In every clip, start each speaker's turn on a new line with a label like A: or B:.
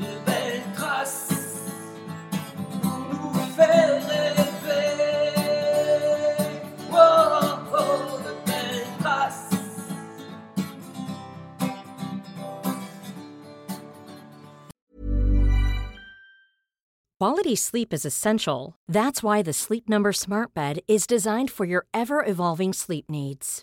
A: de belles traces pour nous faire rêver. Oh, oh, de belles traces.
B: Quality sleep is essential. That's why the Sleep Number Smart Bed is designed for your ever evolving sleep needs.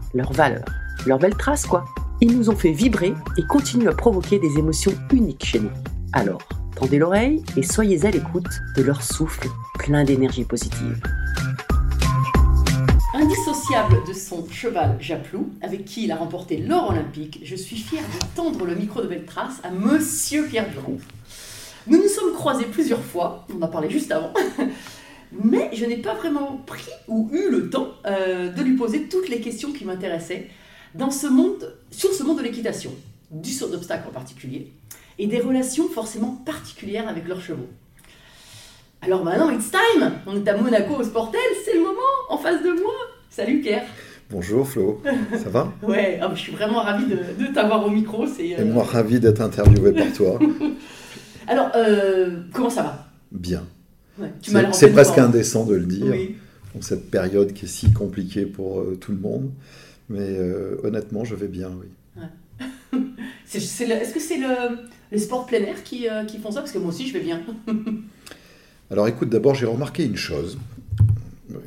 C: leurs valeurs, leurs belles traces quoi. Ils nous ont fait vibrer et continuent à provoquer des émotions uniques chez nous. Alors, tendez l'oreille et soyez à l'écoute de leur souffle plein d'énergie positive. Indissociable de son cheval Japlou, avec qui il a remporté l'or olympique, je suis fière de tendre le micro de belle trace à Monsieur Pierre Duron. Nous nous sommes croisés plusieurs fois, on en a parlé juste avant, mais je n'ai pas vraiment pris ou eu le temps euh, de lui poser toutes les questions qui m'intéressaient dans ce monde, sur ce monde de l'équitation, du saut d'obstacles en particulier, et des relations forcément particulières avec leurs chevaux. Alors maintenant, it's time On est à Monaco au Sportel, c'est le moment, en face de moi Salut Pierre
D: Bonjour Flo, ça va?
C: Ouais, oh, je suis vraiment ravie de, de t'avoir au micro. c'est,
D: Et moi ravi d'être interviewé par toi.
C: Alors, euh, comment ça va?
D: Bien.
C: Ouais,
D: C'est presque indécent de le dire,
C: Oui.
D: dans cette période qui est si compliquée pour euh, tout le monde. Mais euh, honnêtement, je vais bien, oui.
C: Est-ce que c'est le, les sports plein air qui, euh, qui font ça? Parce que moi aussi, je vais bien.
D: Alors écoute, d'abord, j'ai remarqué une chose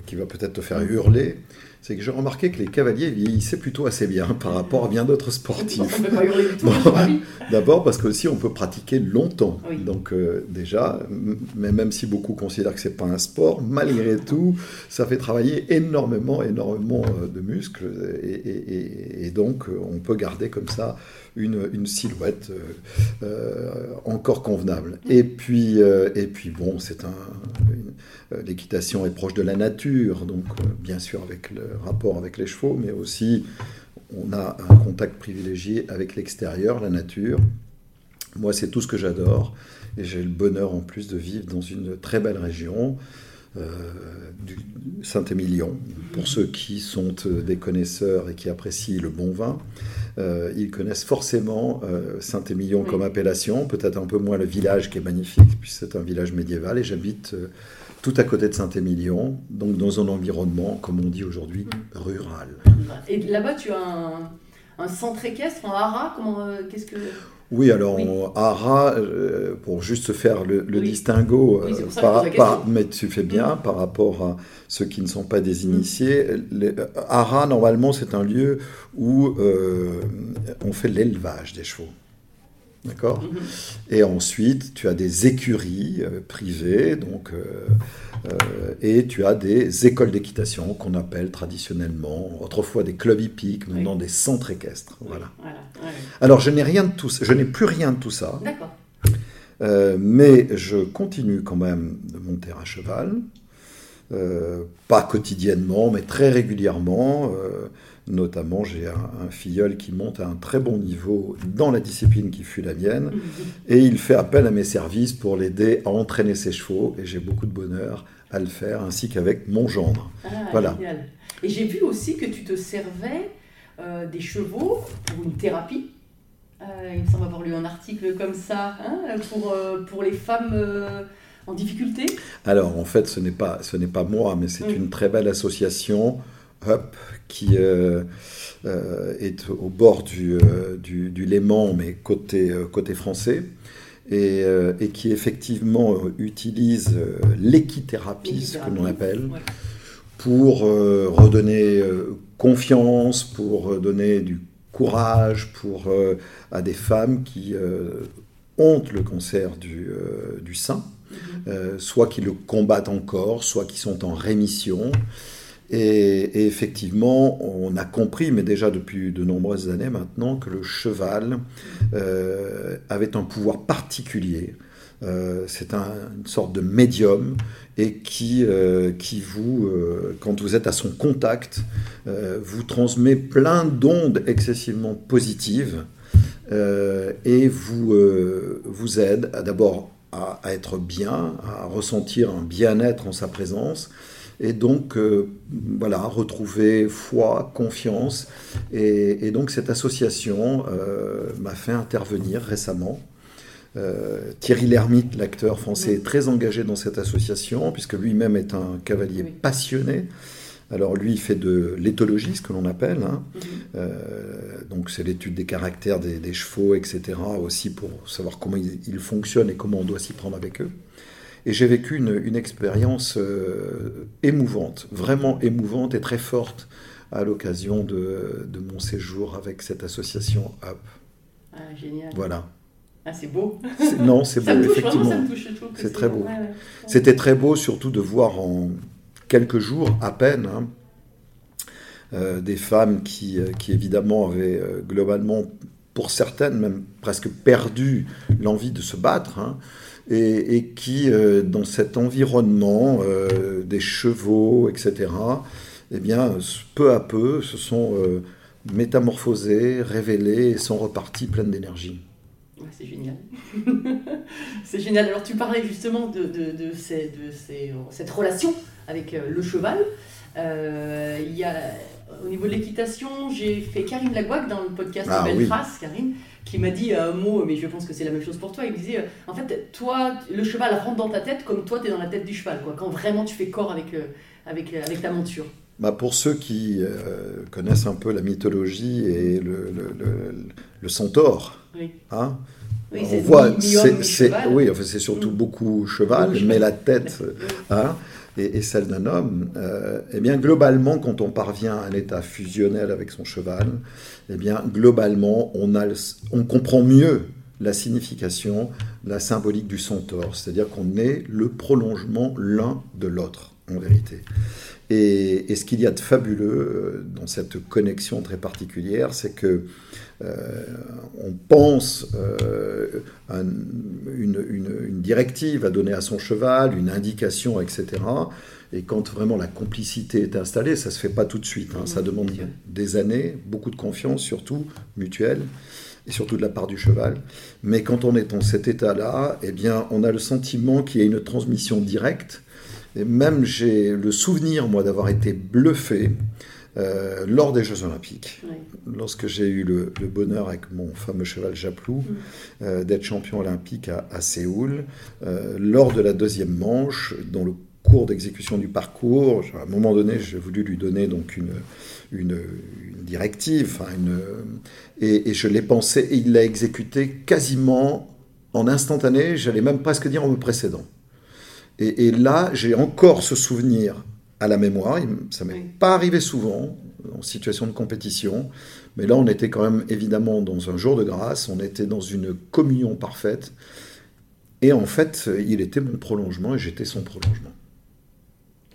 D: qui va peut-être te faire hurler. C'est que j'ai remarqué que les cavaliers vieillissaient plutôt assez bien par rapport à bien d'autres sportifs. D'abord parce qu'aussi on peut pratiquer longtemps.
C: Oui.
D: Donc euh, déjà, mais même si beaucoup considèrent que c'est pas un sport, malgré tout, ça fait travailler énormément, énormément euh, de muscles et, et- et- et donc euh, on peut garder comme ça une, silhouette euh, euh, encore convenable. Et puis, euh, et puis bon, c'est un, l'équitation est proche de la nature, donc bien sûr avec le rapport avec les chevaux, mais aussi on a un contact privilégié avec l'extérieur, la nature. Moi, c'est tout ce que j'adore. Et j'ai le bonheur en plus de vivre dans une très belle région, du Saint-Émilion. Pour ceux qui sont des connaisseurs et qui apprécient le bon vin, euh, ils connaissent forcément euh, Saint-Émilion
C: Oui.
D: comme appellation, peut-être un peu moins le village qui est magnifique, puisque c'est un village médiéval. Et j'habite euh, tout à côté de Saint-Émilion, donc dans un environnement, comme on dit aujourd'hui, rural.
C: Et là-bas, tu as un, un centre équestre en hara Comment, qu'est-ce que...
D: Oui, alors
C: Oui.
D: euh, pour juste faire le, le
C: Oui.
D: distinguo,
C: Oui,
D: euh, par, mais tu fais bien
C: Mm.
D: par rapport à ceux qui ne sont pas des initiés. Les, euh, Hara, normalement, c'est un lieu où euh, on fait l'élevage des chevaux. D'accord Et ensuite, tu as des écuries euh, privées, donc, euh, euh, et tu as des écoles d'équitation qu'on appelle traditionnellement, autrefois des clubs hippiques, maintenant des centres équestres. Voilà.
C: Voilà, ouais.
D: Alors, je n'ai rien de tout ça, je n'ai plus rien de tout ça,
C: D'accord.
D: mais je continue quand même de monter à cheval, pas quotidiennement, mais très régulièrement. Notamment, j'ai un, un filleul qui monte à un très bon niveau dans la discipline qui fut la mienne, et il fait appel à mes services pour l'aider à entraîner ses chevaux, et j'ai beaucoup de bonheur à le faire, ainsi qu'avec mon gendre.
C: Ah,
D: Voilà.
C: génial. Et j'ai vu aussi que tu te servais euh, des chevaux pour une thérapie. Euh, il me semble avoir lu un article comme ça, hein, pour, euh, pour les femmes en difficulté.
D: Alors, en fait, ce n'est pas, ce n'est pas moi, mais c'est
C: Oui.
D: une très belle association, Qui euh, euh, est au bord du, euh, du, du Léman, mais côté, côté français, et, et qui effectivement utilise l'équithérapie, ce que l'on appelle,
C: Ouais.
D: pour redonner confiance, pour donner du courage pour, à des femmes qui ont le cancer du, euh, du sein, euh, soit qui le combattent encore, soit qui sont en rémission. Et, effectivement, on a compris, mais déjà depuis de nombreuses années maintenant, que le cheval euh, avait un pouvoir particulier. Euh, c'est un- une sorte de médium et qui, euh, qui vous, quand vous êtes à son contact, vous transmet plein d'ondes excessivement positives et vous, vous aide d'abord à être bien, à ressentir un bien-être en sa présence, et donc euh, voilà, retrouver foi, confiance. Et, et donc cette association euh, m'a fait intervenir récemment. Euh, Thierry Lhermitte, l'acteur français, est très engagé dans cette association, puisque lui-même est un cavalier
C: Oui.
D: passionné. Alors lui, il fait de l'éthologie, ce que l'on appelle. hein.
C: Mhm.
D: Euh, donc c'est l'étude des caractères des, des chevaux, etc. Aussi pour savoir comment ils, ils fonctionnent et comment on doit s'y prendre avec eux. Et j'ai vécu une, une expérience euh, émouvante, vraiment émouvante et très forte à l'occasion de, de mon séjour avec cette association UP.
C: Ah, génial.
D: Voilà.
C: Ah, c'est beau.
D: Non, c'est beau, effectivement. C'est très beau.
C: ouais, ouais.
D: C'était très beau, surtout de voir en quelques jours à peine hein, euh, des femmes qui, euh, qui évidemment avaient euh, globalement, pour certaines même presque perdu l'envie de se battre, hein, et, et qui, euh, dans cet environnement euh, des chevaux, etc., eh bien, peu à peu, se sont euh, métamorphosées, révélées et sont reparties pleines d'énergie.
C: Ouais, c'est génial. c'est génial. Alors, tu parlais justement de, de, de ces- de ces- cette relation avec le cheval. Euh, y a, au niveau de l'équitation, j'ai fait Karine Lagouac dans le podcast
D: Ah,
C: Belle
D: oui.
C: Trace, Karine, qui m'a dit un mot, mais je pense que c'est la même chose pour toi. Il me disait, euh, en fait, toi, le cheval rentre dans ta tête comme toi, tu es dans la tête du cheval, quoi, quand vraiment tu fais corps avec, euh, avec, euh, avec ta monture.
D: Bah, pour ceux qui euh, connaissent un peu la mythologie et le, le, le- le centaure,
C: Oui.
D: hein,
C: Oui,
D: on voit, c'est, oui, enfin, c'est surtout
C: Mm.
D: beaucoup cheval, mais la tête hein, et, celle d'un homme. euh, eh bien, globalement, quand on parvient à un état fusionnel avec son cheval, eh bien, globalement, on, on comprend mieux la signification, la symbolique du centaure, c'est-à-dire qu'on est le prolongement l'un de l'autre, en vérité. Et, et ce qu'il y a de fabuleux euh, dans cette connexion très particulière, c'est que euh, on pense euh, un- une, une- une directive à donner à son cheval, une indication, etc. Et quand vraiment la complicité est installée, ça se fait pas tout de suite. hein. ça
C: Mhm,
D: demande des années, beaucoup de confiance, surtout mutuelle, et surtout de la part du cheval. Mais quand on est dans cet état-là, eh bien, on a le sentiment qu'il y a une transmission directe. Et même j'ai le souvenir, moi, d'avoir été bluffé euh, lors des Jeux Olympiques lorsque j'ai eu le, le bonheur avec mon fameux cheval Japlou
C: Mm.
D: euh, d'être champion olympique à, à Séoul, euh, lors de la deuxième manche, dans le cours d'exécution du parcours, à un moment donné, j'ai voulu lui donner donc une, une, une directive, une, et, et je l'ai pensé, et il l'a exécuté quasiment en instantané, j'allais même presque dire en me précédant. Et, et là, j'ai encore ce souvenir à la mémoire. Ça m'est
E: Oui.
D: pas arrivé souvent en situation de compétition, mais là on était quand même évidemment dans un jour de grâce, on était dans une communion parfaite, et en fait il était mon prolongement et j'étais son prolongement.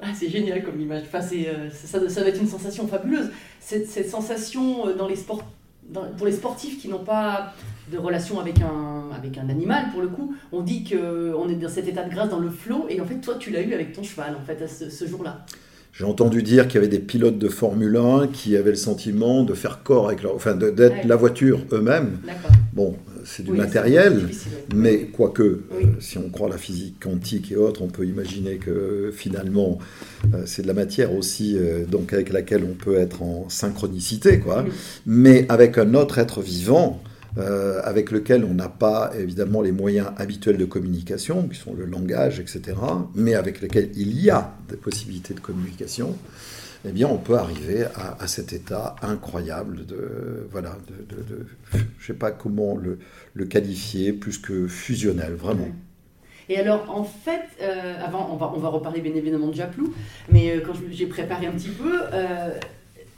E: Ah, c'est génial comme image. Enfin, c'est, euh, ça, ça doit être une sensation fabuleuse. Cette, cette sensation euh, dans les sports, dans- pour les sportifs qui n'ont pas de relation avec un, avec un animal, pour le coup, on dit qu'on est dans cet état de grâce, dans le flot, et en fait, toi, tu l'as eu avec ton cheval, en fait, à ce, ce jour-là.
D: J'ai entendu dire qu'il y avait des pilotes de Formule 1 qui avaient le sentiment de faire corps avec leur, enfin d'être
E: Ouais.
D: la voiture eux-mêmes.
E: D'accord.
D: Bon, c'est du
E: Oui,
D: matériel. Mais quoique,
E: Oui.
D: euh, si on croit à la physique quantique et autres, on peut imaginer que euh, finalement, euh, c'est de la matière aussi, euh, donc avec laquelle on peut être en synchronicité, quoi.
E: Oui.
D: Mais avec un autre être vivant, euh, avec lequel on n'a pas évidemment les moyens habituels de communication, qui sont le langage, etc., mais avec lequel il y a des possibilités de communication. Eh bien, on peut arriver à, cet état incroyable de, voilà, de, de- sais pas comment le, qualifier, plus que fusionnel, vraiment.
E: Et alors, en fait, euh, avant, on va, on va reparler bien évidemment de Japlou, mais euh, quand j'ai préparé un petit peu,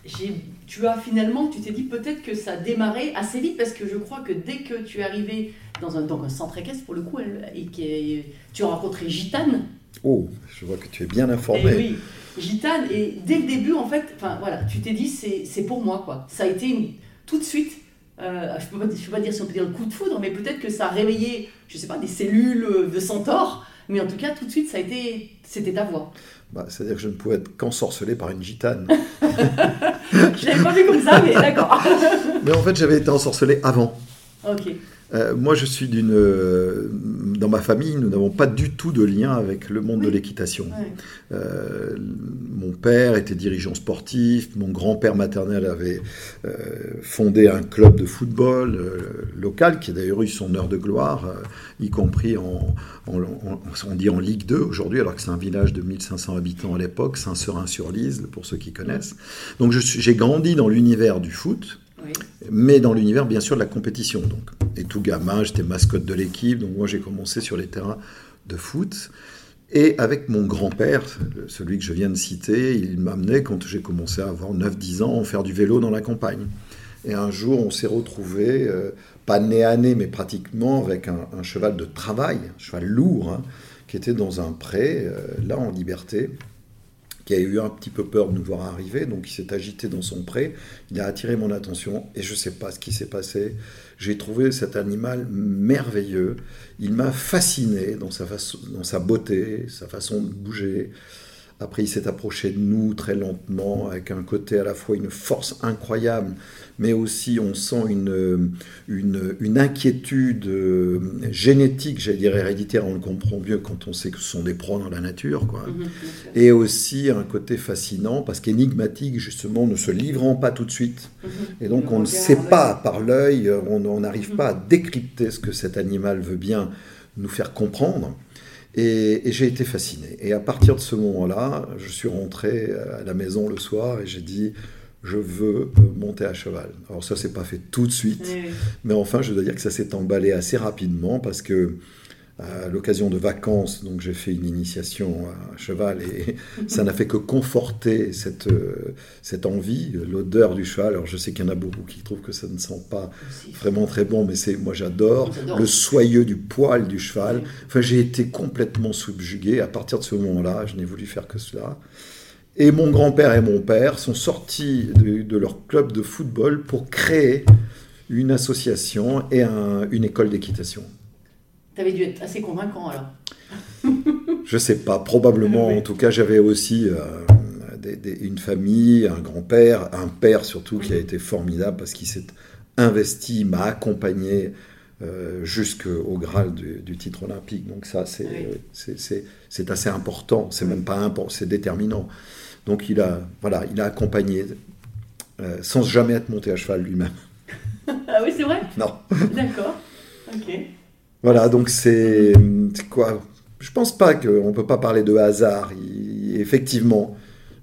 E: j'ai- tu as finalement, tu t'es dit peut-être que ça a démarré assez vite, parce que je crois que dès que tu es arrivé dans un, dans un centre équestre, pour le coup, elle- et que tu as rencontré Gitane,
D: Oh, je vois que tu es bien
E: et
D: informé.
E: oui, Gitane, et dès le début, en fait, enfin voilà, tu t'es dit c'est pour moi, quoi. Ça a été une- tout de suite, euh, je ne peux, pas- je peux pas dire si on peut dire le coup de foudre, mais peut-être que ça a réveillé, je sais pas, des cellules de centaure, mais en tout cas, tout de suite, ça a été, c'était ta voix.
D: Bah, C'est-à-dire que je ne pouvais être qu'ensorcelé par une gitane.
E: Je l'avais pas vu comme ça, mais d'accord.
D: Mais en fait, j'avais été ensorcelé avant.
E: ok.
D: Euh, moi, je suis d'une. euh, dans ma famille, nous n'avons pas du tout de lien avec le monde de l'équitation.
E: Ouais.
D: Euh, mon père était dirigeant sportif, mon grand-père maternel avait euh, fondé un club de football euh, local qui a d'ailleurs eu son heure de gloire, y compris en, en- en- on dit en Ligue 2 aujourd'hui, alors que c'est un village de 1500 habitants à l'époque, Saint-Seurin-sur-Lise, pour ceux qui connaissent. Donc j'ai grandi dans l'univers du foot, Mais dans l'univers bien sûr de la compétition. Donc. Et tout gamin, j'étais mascotte de l'équipe, donc moi j'ai commencé sur les terrains de foot. Et avec mon grand-père, celui que je viens de citer, il m'amenait quand j'ai commencé à avoir 9-10 ans, faire du vélo dans la campagne. Et un jour, on s'est retrouvé, pas nez à nez, mais pratiquement avec un, un cheval de travail, un cheval lourd, hein, qui était dans un pré, euh, là en liberté, qui a eu un petit peu peur de nous voir arriver, donc il s'est agité dans son pré, il a attiré mon attention, et je ne sais pas ce qui s'est passé. J'ai trouvé cet animal merveilleux, il m'a fasciné dans sa, dans sa beauté, sa façon de bouger. Après, il s'est approché de nous très lentement, avec un côté à la fois une force incroyable, mais aussi on sent une, une, une inquiétude euh, génétique, j'allais dire héréditaire, on le comprend mieux quand on sait que ce sont des proies dans la nature. Quoi.
E: Mhm, sûr.
D: Et aussi un côté fascinant, parce qu'énigmatique, justement, ne se livrant pas tout de suite.
E: Mhm.
D: Et donc on ne sait pas par l'œil, on n'arrive pas à décrypter ce que cet animal veut bien nous faire comprendre. Et, et j'ai été fasciné. Et à partir de ce moment-là, je suis rentré à la maison le soir et j'ai dit, je veux euh, monter à cheval. Alors ça, s'est pas fait tout de suite.
E: Oui.
D: Mais enfin, je dois dire que ça s'est emballé assez rapidement parce que à l'occasion de vacances, donc j'ai fait une initiation à cheval et ça n'a fait que conforter cette, euh, cette envie, l'odeur du cheval. Alors je sais qu'il y en a beaucoup qui trouvent que ça ne sent pas vraiment très bon, mais c'est moi j'adore le soyeux du poil du cheval. Enfin, j'ai été complètement subjugué. À partir de ce moment-là, je n'ai voulu faire que cela. Et mon grand-père et mon père sont sortis de, de leur club de football pour créer une association et un- une école d'équitation.
E: T'avais dû être assez convaincant alors.
D: Je sais pas, probablement.
E: Oui.
D: En tout cas, j'avais aussi euh, des- des- une famille, un grand-père, un père surtout qui a été formidable parce qu'il s'est investi, m'a accompagné euh, jusqu'au Graal du, du titre olympique. Donc ça, c'est
E: Oui.
D: c'est- c'est- c'est assez important. C'est même pas important, c'est déterminant. Donc il a, voilà, il a accompagné euh, sans jamais être monté à cheval lui-même.
E: Ah oui, c'est vrai?
D: Non.
E: D'accord. Ok.
D: Voilà, donc c'est quoi? Je pense pas qu'on peut pas parler de hasard. Il- effectivement,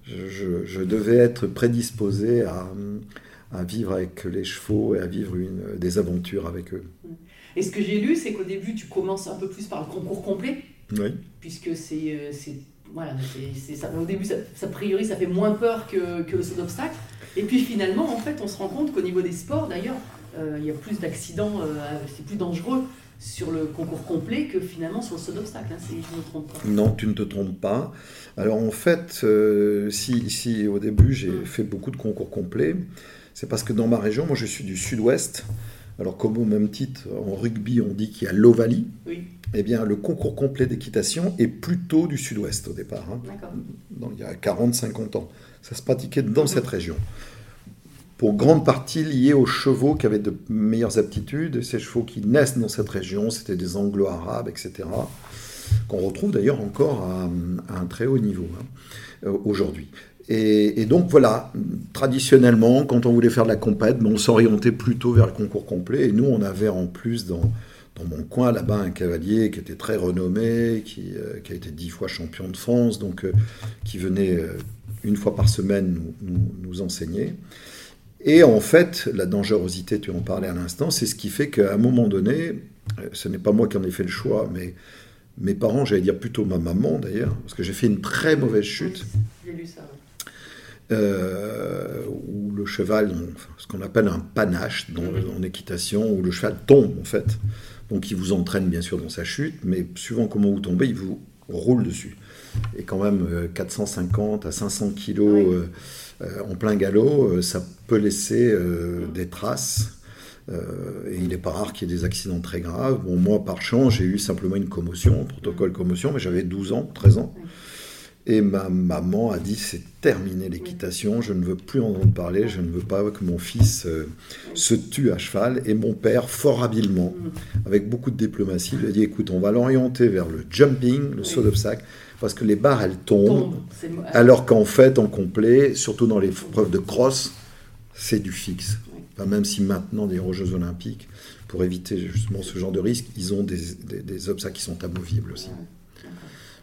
D: je, devais être prédisposé à, à vivre avec les chevaux et à vivre une, des aventures avec eux.
E: Et ce que j'ai lu, c'est qu'au début, tu commences un peu plus par le concours complet,
D: Oui.
E: puisque c'est, euh, voilà, c'est- ça. Au début, ça, ça, a priori, ça fait moins peur que, que le saut d'obstacle. Et puis finalement, en fait, on se rend compte qu'au niveau des sports, d'ailleurs, euh, il y a plus d'accidents, euh, c'est plus dangereux sur le concours complet que finalement sur le saut d'obstacle, hein, si je ne me trompe pas.
D: Non, tu ne te trompes pas. Alors en fait, euh, si, si au début j'ai
E: Mm.
D: fait beaucoup de concours complets, c'est parce que dans ma région, moi je suis du sud-ouest. Alors comme au même titre, en rugby on dit qu'il y a l'Ovalie,
E: Oui,
D: eh bien le concours complet d'équitation est plutôt du sud-ouest au départ, hein, dans- il y a 40-50 ans. Ça se pratiquait dans cette région. Pour grande partie lié aux chevaux qui avaient de meilleures aptitudes, ces chevaux qui naissent dans cette région, c'était des anglo-arabes, etc., qu'on retrouve d'ailleurs encore à, un très haut niveau hein, euh, aujourd'hui. Et, donc voilà, traditionnellement, quand on voulait faire de la compète, ben, on s'orientait plutôt vers le concours complet. Et nous, on avait en plus dans, mon coin là-bas un cavalier qui était très renommé, qui, euh, a été dix fois champion de France, donc euh, qui venait une fois par semaine nous enseigner. Et en fait, la dangerosité, tu en parlais à l'instant, c'est ce qui fait qu'à un moment donné, euh, ce n'est pas moi qui en ai fait le choix, mais mes parents, j'allais dire plutôt ma maman d'ailleurs, parce que j'ai fait une très mauvaise chute
E: Oui, J'ai lu ça. ouais.
D: euh, où le cheval, ce qu'on appelle un panache dans, en équitation, où le cheval tombe en fait. Donc il vous entraîne bien sûr dans sa chute, mais suivant comment vous tombez, il vous roule dessus. Et quand même euh, 450 à 500 kilos
E: Oui.
D: euh, euh, en plein galop, euh, ça peut laisser euh, des traces. Euh, et il n'est pas rare qu'il y ait des accidents très graves. Moi, par chance, j'ai eu simplement une commotion, un protocole commotion, mais j'avais 12 ans, 13 ans. Et ma maman a dit c'est terminé l'équitation, je ne veux plus en entendre parler, je ne veux pas que mon fils euh, se tue à cheval. Et mon père, fort habilement, avec beaucoup de diplomatie, lui a dit écoute, on va l'orienter vers le jumping, le saut d'obstacle, parce que les barres elles tombent,
E: Tombe. C'est-
D: alors qu'en fait, en complet, surtout dans les preuves de cross, c'est du fixe. Enfin, même si maintenant, des Jeux Olympiques, pour éviter justement ce genre de risque, ils ont des, des, des obstacles qui sont amovibles aussi.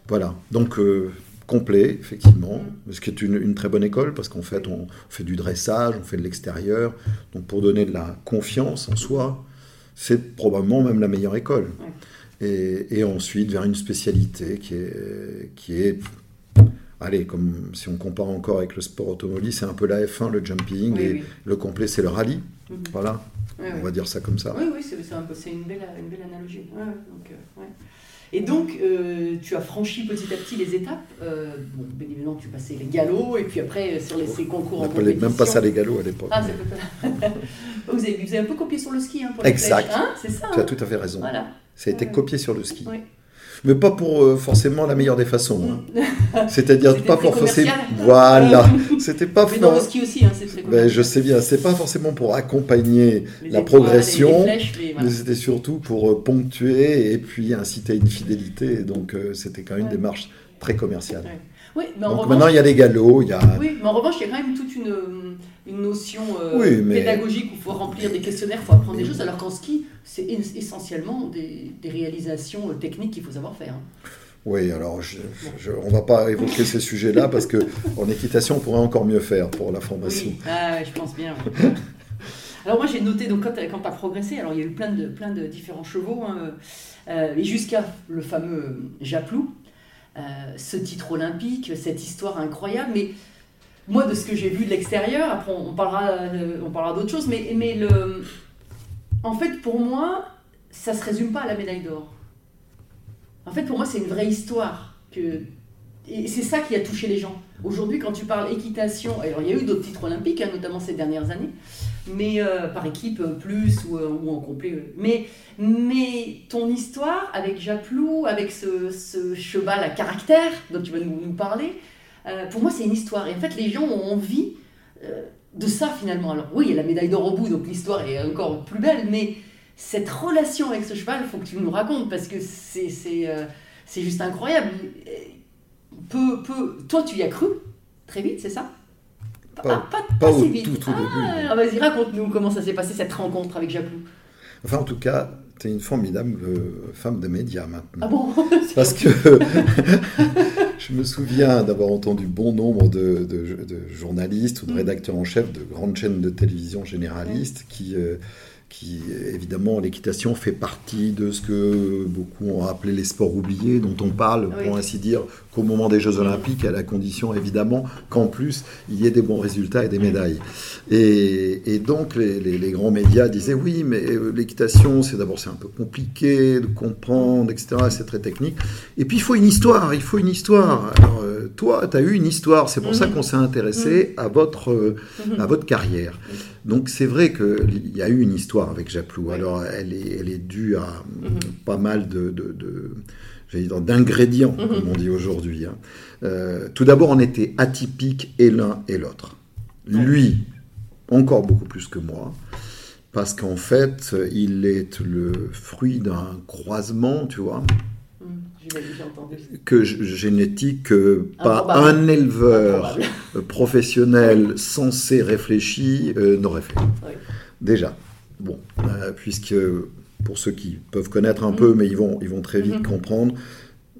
D: Voilà, donc euh, complet, effectivement, ce qui est une, une très bonne école, parce qu'en fait, on fait du dressage, on fait de l'extérieur, donc pour donner de la confiance en soi, c'est probablement même la meilleure école. Et, et ensuite, vers une spécialité qui est, qui est, allez, comme si on compare encore avec le sport automobile, c'est un peu la F1, le jumping,
E: Oui,
D: et
E: oui.
D: le complet, c'est le rallye.
E: Mhm.
D: Voilà, on va dire ça comme ça.
E: Oui, oui, c'est un une belle, une belle analogie. Ouais, ouais, donc, euh, ouais. Et donc, euh, tu as franchi petit à petit les étapes. Euh, bon, bien évidemment, tu passais les galops, et puis après, euh, sur les, ces concours
D: On
E: en compétition.
D: même pas ça les galops à l'époque.
E: Ah,
D: mais
E: vous, avez, vous avez un peu copié sur le ski hein, pour la
D: Exact.
E: hein c'est ça
D: Tu as
E: hein
D: tout à fait raison.
E: Voilà.
D: Ça a été copié sur le ski.
E: Oui.
D: Mais pas pour euh, forcément la meilleure des façons. hein. C'est-à-dire pas pour forcément. Voilà. C'était pas
E: Mais dans le ski aussi, hein, c'est très
D: Ben, je sais bien, c'est pas forcément pour accompagner
E: Les
D: la progression,
E: flèches, voilà.
D: mais c'était surtout pour euh, ponctuer et puis inciter à une fidélité. Donc euh, c'était quand même une démarche très commerciale.
E: Ouais. Oui, mais en
D: Donc
E: revanche,
D: maintenant il y a les galops, il y a.
E: Oui, mais en revanche, il y a quand même toute une, euh, une notion euh,
D: Oui, mais-
E: pédagogique où il faut remplir des questionnaires, il faut apprendre des choses, alors qu'en ski, c'est es- essentiellement des, des réalisations euh, techniques qu'il faut savoir faire. hein.
D: Oui, alors je, je- on va pas évoquer ces sujets-là parce que en équitation on pourrait encore mieux faire pour la formation.
E: Oui, ah, je pense bien. alors moi, j'ai noté, donc quand tu as progressé, alors il y a eu plein de, plein de différents chevaux, hein, euh, et jusqu'à le fameux Japlou, ce titre olympique, cette histoire incroyable, mais moi, de ce que j'ai vu de l'extérieur, après on, parlera, euh, on parlera d'autres choses, mais, mais le, en fait, pour moi, ça se résume pas à la médaille d'or. En fait, pour moi, c'est une vraie histoire. Que... Et c'est ça qui a touché les gens. Aujourd'hui, quand tu parles équitation, alors il y a eu d'autres titres olympiques, hein, notamment ces dernières années, mais euh, par équipe euh, plus ou, euh, ou en complet. Mais, mais ton histoire avec Japlou, avec ce, cheval à caractère dont tu vas nous, parler, pour moi, c'est une histoire. Et en fait, les gens ont envie de ça finalement. Alors oui, il y a la médaille d'or au bout, donc l'histoire est encore plus belle, mais cette relation avec ce cheval, il faut que tu nous racontes parce que c'est c'est juste incroyable. Peu, peu... Toi, tu y as cru très vite, c'est ça?
D: Pas-
E: pas,
D: pas au
E: si vite.
D: tout, tout
E: ah,
D: début.
E: ah, Vas-y, raconte-nous comment ça s'est passé cette rencontre avec Japlou.
D: Enfin en tout cas, tu es une formidable euh, femme de médias maintenant.
E: Ah bon
D: Parce que je me souviens d'avoir entendu bon nombre de, de- de journalistes ou de
E: Mm.
D: rédacteurs en chef de grandes chaînes de télévision généralistes qui, euh, qui évidemment l'équitation fait partie de ce que beaucoup ont appelé les sports oubliés, dont on parle
E: Oui.
D: pour ainsi dire qu'au moment des Jeux Olympiques, à la condition évidemment qu'en plus il y ait des bons résultats et des médailles. Et, et donc les, les- les grands médias disaient oui, mais euh, l'équitation, c'est d'abord c'est un peu compliqué de comprendre, etc. C'est très technique. Et puis il faut une histoire, il faut une histoire. Alors euh, toi, tu as eu une histoire, c'est pour ça qu'on s'est intéressé à votre euh,
E: Mhm.
D: à votre carrière. Donc c'est vrai qu'il y a eu une histoire avec Japlou. Alors elle est, elle est due à
E: Mhm.
D: pas mal de, de- de- d'ingrédients,
E: Mhm.
D: comme on dit aujourd'hui. hein. Euh, tout d'abord, on était atypiques et l'un et l'autre. Lui, encore beaucoup plus que moi, parce qu'en fait, il est le fruit d'un croisement, tu vois,
E: J'ai j'ai entendu.
D: que génétique que pas un éleveur professionnel censé réfléchi euh, n'aurait fait.
E: Oui.
D: Déjà. Bon, euh, puisque pour ceux qui peuvent connaître un peu, mais ils vont, ils vont très vite
E: Mhm.
D: comprendre,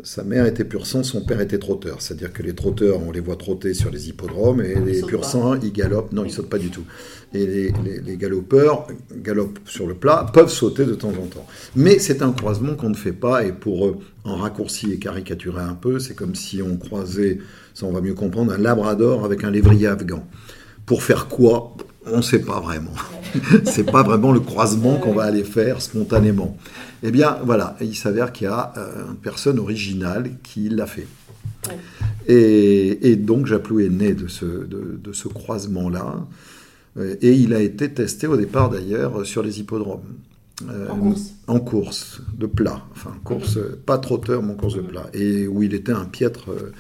D: sa mère était pur sang, son père était trotteur. C'est-à-dire que les trotteurs, on les voit trotter sur les hippodromes, et les pur sang, ils galopent. Non, ils sautent pas du tout. Et les, les- les galopeurs galopent sur le plat, peuvent sauter de temps en temps. Mais c'est un croisement qu'on ne fait pas, et pour euh, en raccourci et caricaturer un peu, c'est comme si on croisait, ça on va mieux comprendre, un labrador avec un lévrier afghan. Pour faire quoi? On ne sait pas vraiment. c'est pas vraiment le croisement qu'on va aller faire spontanément. Eh bien, voilà, il s'avère qu'il y a euh, une personne originale qui l'a fait.
E: Ouais.
D: Et, et donc, Japlou est né de ce, de, de ce croisement-là. Euh, Et il a été testé au départ, d'ailleurs, sur les hippodromes. Euh,
E: En course.
D: en course de plat, enfin course euh, pas trotteur mais en course de
E: Mhm.
D: plat, et où il était un piètre euh,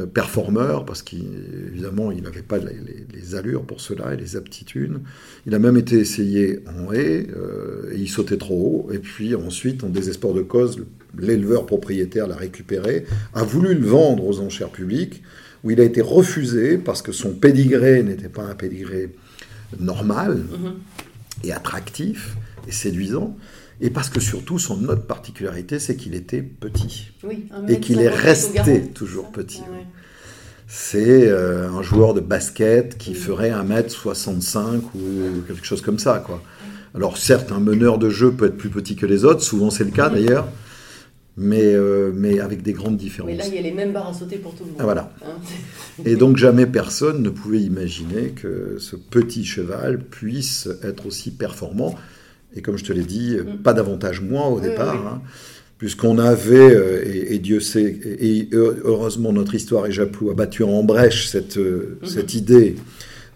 E: Mhm.
D: performeur parce qu'évidemment il n'avait pas les, allures pour cela et les aptitudes. Il a même été essayé en haie euh, et il sautait trop haut, et puis ensuite en désespoir de cause, l'éleveur propriétaire l'a récupéré, a voulu le vendre aux enchères publiques, où il a été refusé parce que son pédigré n'était pas un pédigré normal
E: Mhm.
D: et attractif et séduisant, et parce que surtout son autre particularité, c'est qu'il était petit.
E: Oui,
D: Et qu'il
E: qui
D: est resté toujours petit.
E: Ah ouais.
D: C'est euh, un joueur de basket qui
E: Oui.
D: ferait 1m65 ou quelque chose comme ça. Quoi. Alors certes, un meneur de jeu peut être plus petit que les autres, souvent c'est le cas d'ailleurs, mais, euh, mais avec des grandes différences.
E: Mais là, il y a les mêmes barres à sauter pour tout le monde.
D: Ah, voilà.
E: Hein.
D: Et donc jamais personne ne pouvait imaginer que ce petit cheval puisse être aussi performant. Et comme je te l'ai dit,
E: Mm.
D: pas davantage moins au départ,
E: oui.
D: hein, puisqu'on avait, euh, et, et Dieu sait, et, heureusement notre histoire et Japlou a battu en brèche cette, euh,
E: Mhm.
D: cette idée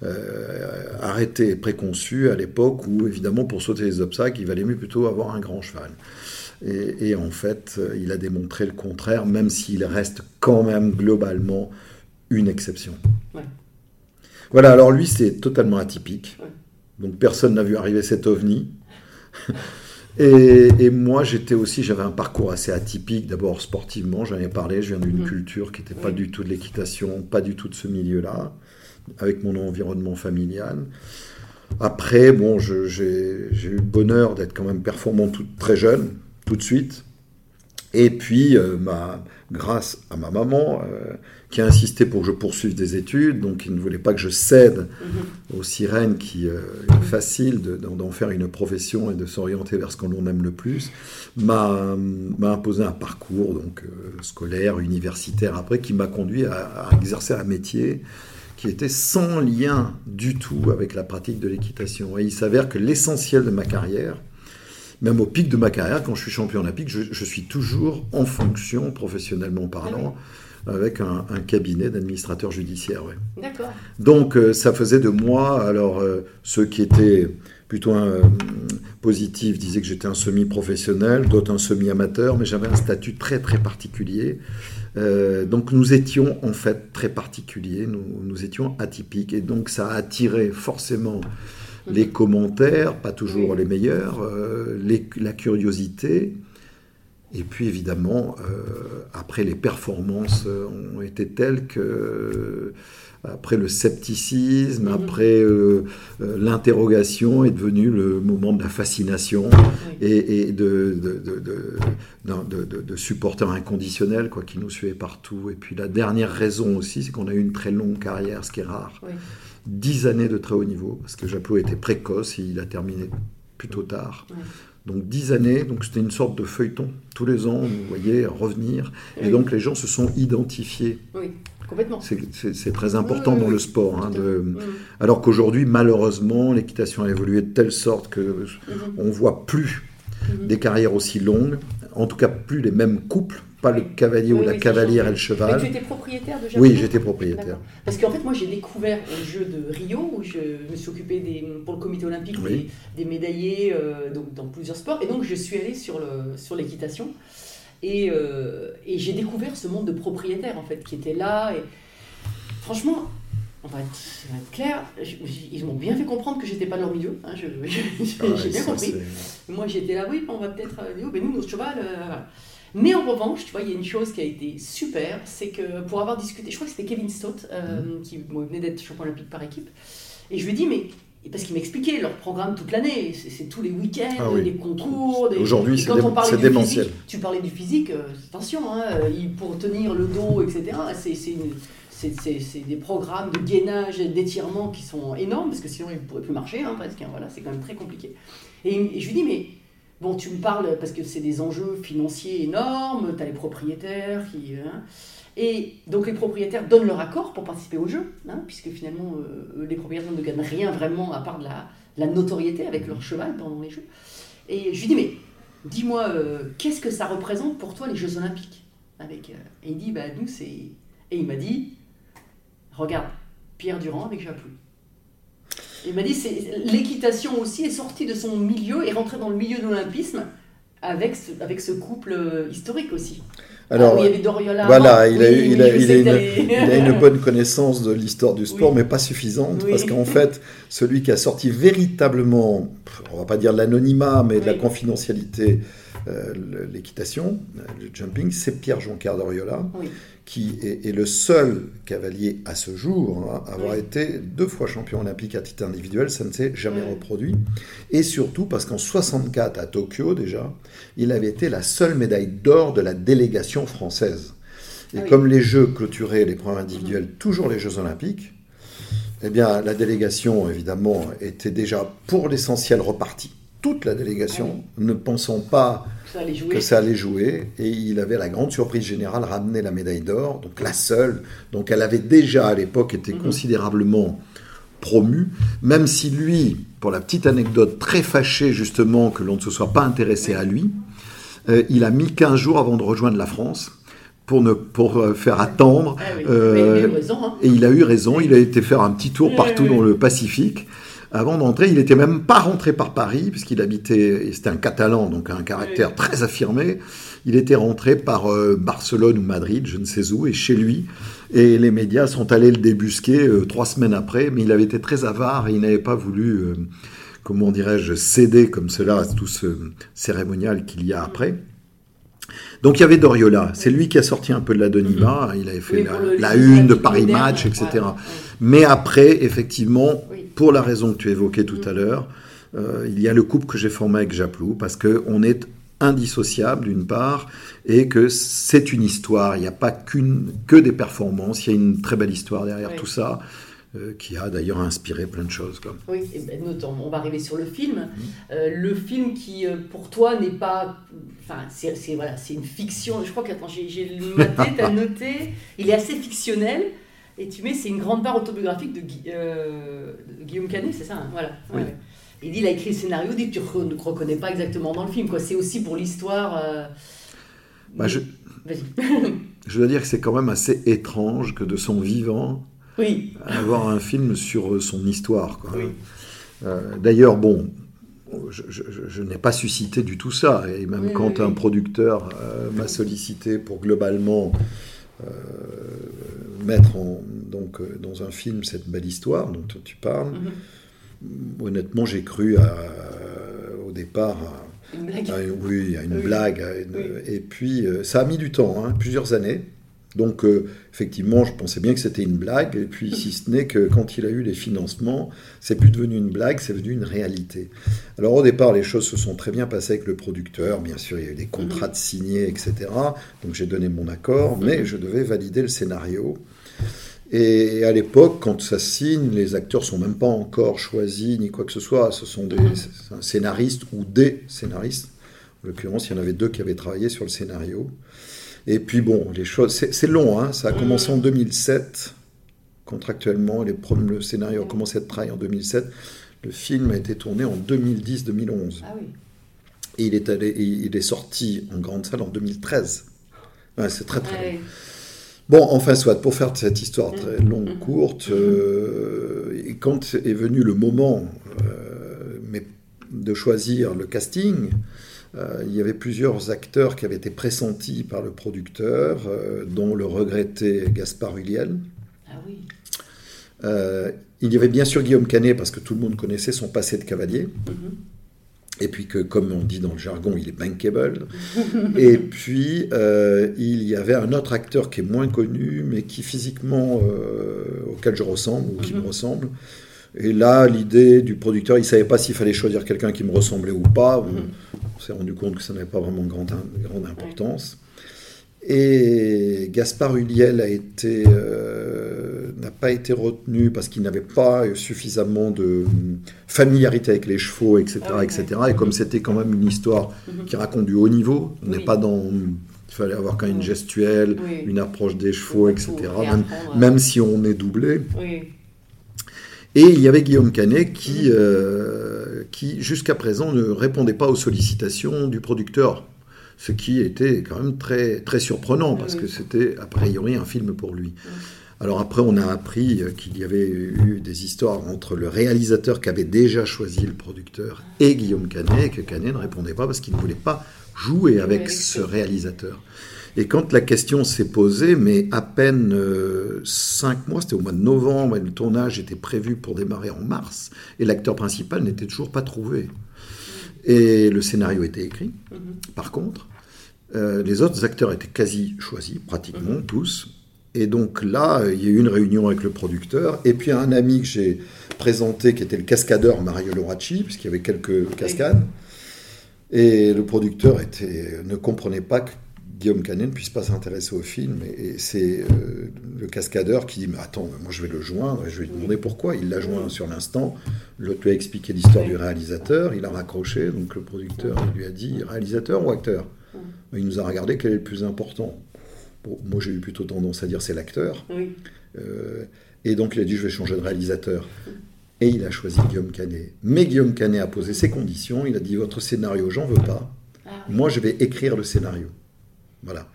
D: euh, arrêtée et préconçue à l'époque où évidemment pour sauter les obstacles, il valait mieux plutôt avoir un grand cheval. Et, et en fait, il a démontré le contraire, même s'il reste quand même globalement une exception.
E: Ouais.
D: Voilà, alors lui, c'est totalement atypique.
E: Ouais.
D: Donc personne n'a vu arriver cet ovni. Et, et moi, j'étais aussi, j'avais un parcours assez atypique. D'abord sportivement, j'en ai parlé. Je viens d'une
E: Mhm.
D: culture qui n'était pas
E: Oui.
D: du tout de l'équitation, pas du tout de ce milieu-là, avec mon environnement familial. Après, bon, j'ai j'ai eu le bonheur d'être quand même performant tout, très jeune, tout de suite. Et puis, euh, ma, grâce à ma maman, euh, qui a insisté pour que je poursuive des études, donc qui ne voulait pas que je cède
E: Mhm.
D: aux sirènes qui euh, est facile de- d'en faire une profession et de s'orienter vers ce que l'on aime le plus, m'a imposé un parcours donc euh, scolaire, universitaire après, qui m'a conduit à, à exercer un métier qui était sans lien du tout avec la pratique de l'équitation. Et il s'avère que l'essentiel de ma carrière, même au pic de ma carrière, quand je suis champion olympique, je, je suis toujours en fonction, professionnellement parlant, avec un, un cabinet d'administrateur judiciaire. ouais.
E: D'accord.
D: Donc euh, ça faisait de moi, alors euh, ceux qui étaient plutôt euh, positifs disaient que j'étais un semi-professionnel, d'autres un semi-amateur, mais j'avais un statut très très particulier. Euh, donc nous étions en fait très particuliers, nous, nous étions atypiques, et donc ça a attiré forcément les commentaires, pas toujours les meilleurs, euh, les- la curiosité, et puis évidemment, euh, après les performances euh, ont été telles que, euh, après le scepticisme,
E: Mhm.
D: après euh, euh, l'interrogation est devenu le moment de la fascination
E: Oui.
D: et, et de, de, de, supporters inconditionnels quoi, qui nous suivaient partout. Et puis la dernière raison aussi, c'est qu'on a eu une très longue carrière, ce qui est rare.
E: Oui.
D: Dix années de très haut niveau, parce que Japot était précoce et il a terminé plutôt tard. Donc dix années, donc c'était une sorte de feuilleton. Tous les ans, vous voyez revenir. Et donc les gens se sont identifiés.
E: Oui, complètement.
D: C'est- très important
E: Oui, oui,
D: dans le sport. hein, de- alors qu'aujourd'hui, malheureusement, l'équitation a évolué de telle sorte que
E: Mhm.
D: on voit plus
E: Mhm.
D: des carrières aussi longues. En tout cas, plus les mêmes couples, pas le cavalier
E: Oui,
D: ou la
E: oui,
D: cavalière et le
E: Mais
D: cheval.
E: tu étais propriétaire de
D: Oui, j'étais propriétaire.
E: Parce qu'en fait, moi, j'ai découvert aux Jeux de Rio, où je me suis occupé des, pour le comité olympique
D: Oui.
E: des, des médaillés euh, donc, dans plusieurs sports. Et donc, je suis allée sur le- sur l'équitation. et, euh, et j'ai découvert ce monde de propriétaires, en fait, qui était là. Et franchement, on va être, clair, ils m'ont bien fait comprendre que j'étais pas de leur milieu. hein, j'ai
D: Ah ouais,
E: bien compris. Moi, j'étais là, oui, on va peut-être. euh, ben nous, notre cheval. euh, voilà. Mais en revanche, tu vois, il y a une chose qui a été super, c'est que pour avoir discuté, je crois que c'était Kevin Stott, euh,
D: Mhm.
E: qui bon, venait d'être champion olympique par équipe, et je lui ai dit, mais. Parce qu'il m'expliquait leur programme toute l'année, c'est tous les week-ends,
D: Ah oui.
E: des concours. Des...
D: Aujourd'hui, c'est démentiel.
E: physique, tu parlais du physique, euh, attention, hein, euh, pour tenir le dos, etc., c'est- des programmes de gainage et d'étirement qui sont énormes, parce que sinon il ne pourrait plus marcher, hein, presque, hein, voilà, c'est quand même très compliqué. Et, et je lui dis, mais bon, tu me parles, parce que c'est des enjeux financiers énormes, tu as les propriétaires qui... hein, et donc les propriétaires donnent leur accord pour participer au jeu, hein, puisque finalement euh, les propriétaires ne gagnent rien vraiment à part de la, notoriété avec leur cheval pendant les jeux. Et je lui dis, mais dis-moi, euh, qu'est-ce que ça représente pour toi les Jeux Olympiques? Euh, Et il dit, bah nous c'est... Et il m'a dit, regarde, Pierre Durand avec Japlou. Il m'a dit, c'est l'équitation aussi est sortie de son milieu et rentrée dans le milieu de l'olympisme avec ce, avec ce couple euh, historique aussi.
D: Alors,
E: Ah oui, il y avait Doriola.
D: voilà, il a, eu- il il une,
E: t'allais-
D: il a une bonne connaissance de l'histoire du sport,
E: Oui.
D: mais pas suffisante, parce qu'en fait, celui qui a sorti véritablement, on va pas dire de l'anonymat, mais de la confidentialité, euh, l'équitation, euh, le jumping, c'est Pierre Joncar d'Oriola,
E: Oui.
D: qui est, est le seul cavalier à ce jour hein, à avoir
E: Oui.
D: été deux fois champion olympique à titre individuel, ça ne s'est jamais
E: Oui.
D: reproduit. Et surtout parce qu'en 64 à Tokyo déjà, il avait été la seule médaille d'or de la délégation française. Et
E: Ah
D: comme les Jeux clôturaient les premiers individuels, toujours les Jeux olympiques, eh bien la délégation évidemment était déjà pour l'essentiel repartie. Toute la délégation, ne pensant pas
E: Ça
D: que ça allait jouer, et il avait la grande surprise générale ramené la médaille d'or, donc la seule. Donc elle avait déjà à l'époque été
E: Mhm.
D: considérablement promue, même si lui, pour la petite anecdote, très fâché justement que l'on ne se soit pas intéressé à lui, euh, il a mis 15 jours avant de rejoindre la France pour, ne, pour euh, faire attendre.
E: Ah oui,
D: euh,
E: mais il a eu raison. Hein.
D: Et il a eu raison, il a été faire un petit tour partout
E: oui, oui.
D: dans le Pacifique. Avant d'entrer, il n'était même pas rentré par Paris, puisqu'il habitait, c'était un Catalan, donc un caractère très affirmé. Il était rentré par euh, Barcelone ou Madrid, je ne sais où, et chez lui. Et les médias sont allés le débusquer euh, trois semaines après, mais il avait été très avare et il n'avait pas voulu, euh, comment dirais-je, céder comme cela à tout ce cérémonial qu'il y a après. Donc il y avait Doriola, c'est lui qui a sorti un peu de la Deniba, il avait fait
E: Oui,
D: la, une de Paris Match, etc.
E: ouais.
D: Mais après, effectivement,
E: Oui.
D: Pour la raison que tu évoquais tout
E: Mm.
D: à l'heure, euh, il y a le couple que j'ai formé avec Japlou, parce qu'on est indissociable d'une part, et que c'est une histoire, il n'y a pas qu'une, que des performances, il y a une très belle histoire derrière
E: Oui.
D: tout ça, euh, qui a d'ailleurs inspiré plein de choses. quoi.
E: Oui, et ben, notons, on va arriver sur le film.
D: Mhm.
E: Euh, le film qui, pour toi, n'est pas. Enfin, c'est voilà, une fiction. Je crois que, j'ai j'ai maté, t'as noté. Il est assez fictionnel. Et tu mets, c'est une grande part autobiographique de, Gui- euh, de Guillaume Canet, c'est ça hein Voilà.
D: Oui.
E: Il dit, il a écrit le scénario, il dit que tu ne reconnais pas exactement dans le film. C'est aussi pour l'histoire. euh,
D: Bah, je, dois dire que c'est quand même assez étrange que de son vivant,
E: oui.
D: avoir un film sur euh, son histoire.
E: Oui.
D: Euh, D'ailleurs, bon, je, je- je- je n'ai pas suscité du tout ça. Et même
E: Oui,
D: quand un producteur euh, m'a sollicité pour globalement mettre en, donc, euh, dans un film cette belle histoire dont tu parles,
E: Mhm.
D: honnêtement, j'ai cru à- au départ à,
E: Une blague.
D: à oui, à une
E: Oui.
D: blague. à une-
E: Oui.
D: Et puis, euh, ça a mis du temps, hein, plusieurs années. Donc, euh, effectivement, je pensais bien que c'était une blague. Et puis, si ce n'est que quand il a eu les financements, c'est plus devenu une blague, c'est devenu une réalité. Alors, au départ, les choses se sont très bien passées avec le producteur. Bien sûr, il y a eu des contrats de signés, etc. Donc, j'ai donné mon accord, mais je devais valider le scénario. Et à l'époque, quand ça signe, les acteurs sont même pas encore choisis ni quoi que ce soit. Ce sont des scénaristes ou des scénaristes. En l'occurrence, il y en avait deux qui avaient travaillé sur le scénario. Et puis bon, les choses, c'est long. Hein. Ça a commencé en 2007 contractuellement. Les le scénario a commencé à être travaillé en 2007. Le film a été tourné en 2010-2011.
E: Ah oui.
D: Et il est, allé, et il est sorti en grande salle en 2013. Ouais, c'est très très long.
E: Ouais.
D: Bon, enfin, soit, pour faire cette histoire très
E: Mhm.
D: longue,
E: Mhm.
D: courte, euh, et quand est venu le moment euh, mais de choisir le casting, euh, il y avait plusieurs acteurs qui avaient été pressentis par le producteur, euh, dont le regretté Gaspard Ulliel.
E: Ah oui.
D: Euh, il y avait bien sûr Guillaume Canet, parce que tout le monde connaissait son passé de cavalier.
E: Mhm.
D: Et puis que, comme on dit dans le jargon, il est bankable. et puis, il y avait un autre acteur qui est moins connu, mais qui physiquement, auquel je ressemble, ou qui me
E: Mhm.
D: ressemble. Et là, l'idée du producteur, il ne savait pas s'il fallait choisir quelqu'un qui me ressemblait ou pas.
E: Mhm.
D: on s'est rendu compte que ça n'avait pas vraiment grande, grande importance. Et Gaspard Ulliel a été, euh, n'a pas été retenu parce qu'il n'avait pas suffisamment de familiarité avec les chevaux, etc.
E: Ah
D: etc. Et comme c'était quand même une histoire
E: Mhm.
D: qui raconte du haut niveau, on n'est
E: Oui.
D: pas dans... Il fallait avoir quand même une gestuelle,
E: Oui.
D: une approche des chevaux, etc. Même, même si on est doublé. Et il y avait Guillaume Canet qui, euh, qui jusqu'à présent, ne répondait pas aux sollicitations du producteur. Ce qui était quand même très, très surprenant, parce que c'était a priori un film pour lui. Alors après, on a appris euh, qu'il y avait eu des histoires entre le réalisateur qui avait déjà choisi le producteur et Guillaume Canet, et que Canet ne répondait pas parce qu'il ne voulait pas jouer avec ce- réalisateur. Et quand la question s'est posée, mais à peine euh, cinq mois, c'était au mois de novembre, et le tournage était prévu pour démarrer en mars, et l'acteur principal n'était toujours pas trouvé. Et le scénario était écrit,
E: Mhm.
D: par contre. Euh, les autres acteurs étaient quasi choisis, pratiquement
E: Mhm.
D: tous. Et donc là, il y a eu une réunion avec le producteur, et puis un ami que j'ai présenté, qui était le cascadeur Mario Loracci, puisqu'il y avait quelques cascades. Et le producteur était, ne comprenait pas que Guillaume Canet ne puisse pas s'intéresser au film. Et, c'est euh, le cascadeur qui dit Mais attends, moi je vais le joindre, et je vais lui demander pourquoi. Il l'a joint sur l'instant. L'autre lui a expliqué l'histoire du réalisateur, il a raccroché. Donc le producteur il lui a dit Réalisateur ou acteur? Il nous a regardé quel est le plus important? Bon, moi j'ai eu plutôt tendance à dire c'est l'acteur.
E: Oui.
D: Euh, et donc il a dit je vais changer de réalisateur. Et il a choisi Guillaume Canet. Mais Guillaume Canet a posé ses conditions. Il a dit votre scénario, j'en veux pas.
E: Ah.
D: Moi, je vais écrire le scénario. Voilà.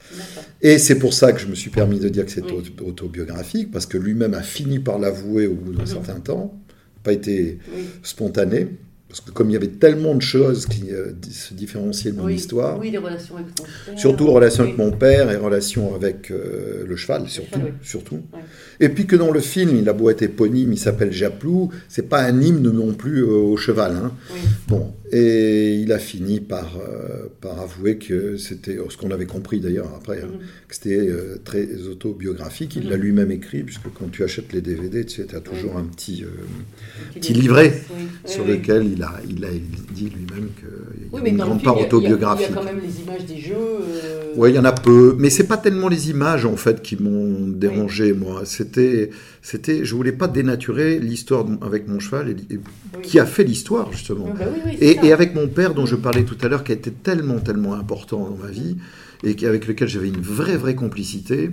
D: Et c'est pour ça que je me suis permis de dire que c'est
E: Oui.
D: autobiographique, parce que lui-même a fini par l'avouer au bout d'un
E: Mhm.
D: certain temps. Pas été
E: Oui.
D: spontané. Parce que comme il y avait tellement de choses qui euh, se différenciaient de mon
E: oui.
D: histoire,
E: Oui, les relations avec ton père.
D: Surtout relation
E: Oui.
D: avec mon père et relation avec euh, le cheval, surtout.
E: cheval,
D: surtout.
E: Ouais.
D: Et puis que dans le film, il a beau être éponyme, il s'appelle Japlou, c'est pas un hymne non plus euh, au cheval. hein. Bon, et il a fini par, par avouer que c'était, ce qu'on avait compris d'ailleurs après, hein,
E: Mhm.
D: que c'était très autobiographique. Il
E: Mhm.
D: l'a lui-même écrit, puisque quand tu achètes les DVD, tu sais, as toujours un petit,
E: Petit livret.
D: sur lequel il a, il a dit lui-même qu'il y
E: Oui,
D: avait
E: mais
D: une grande
E: film,
D: part
E: il y a- il y a-. Il y a quand même les images des jeux. euh,
D: Oui, il y en a peu, mais c'est pas tellement les images en fait qui m'ont dérangé moi. C'était, c'était, je voulais pas dénaturer l'histoire avec mon cheval et, et-
E: oui.
D: qui a fait l'histoire justement.
E: Oui, bah
D: Et, et avec mon père dont je parlais tout à l'heure, qui a été tellement, tellement important dans ma vie et avec lequel j'avais une vraie, vraie complicité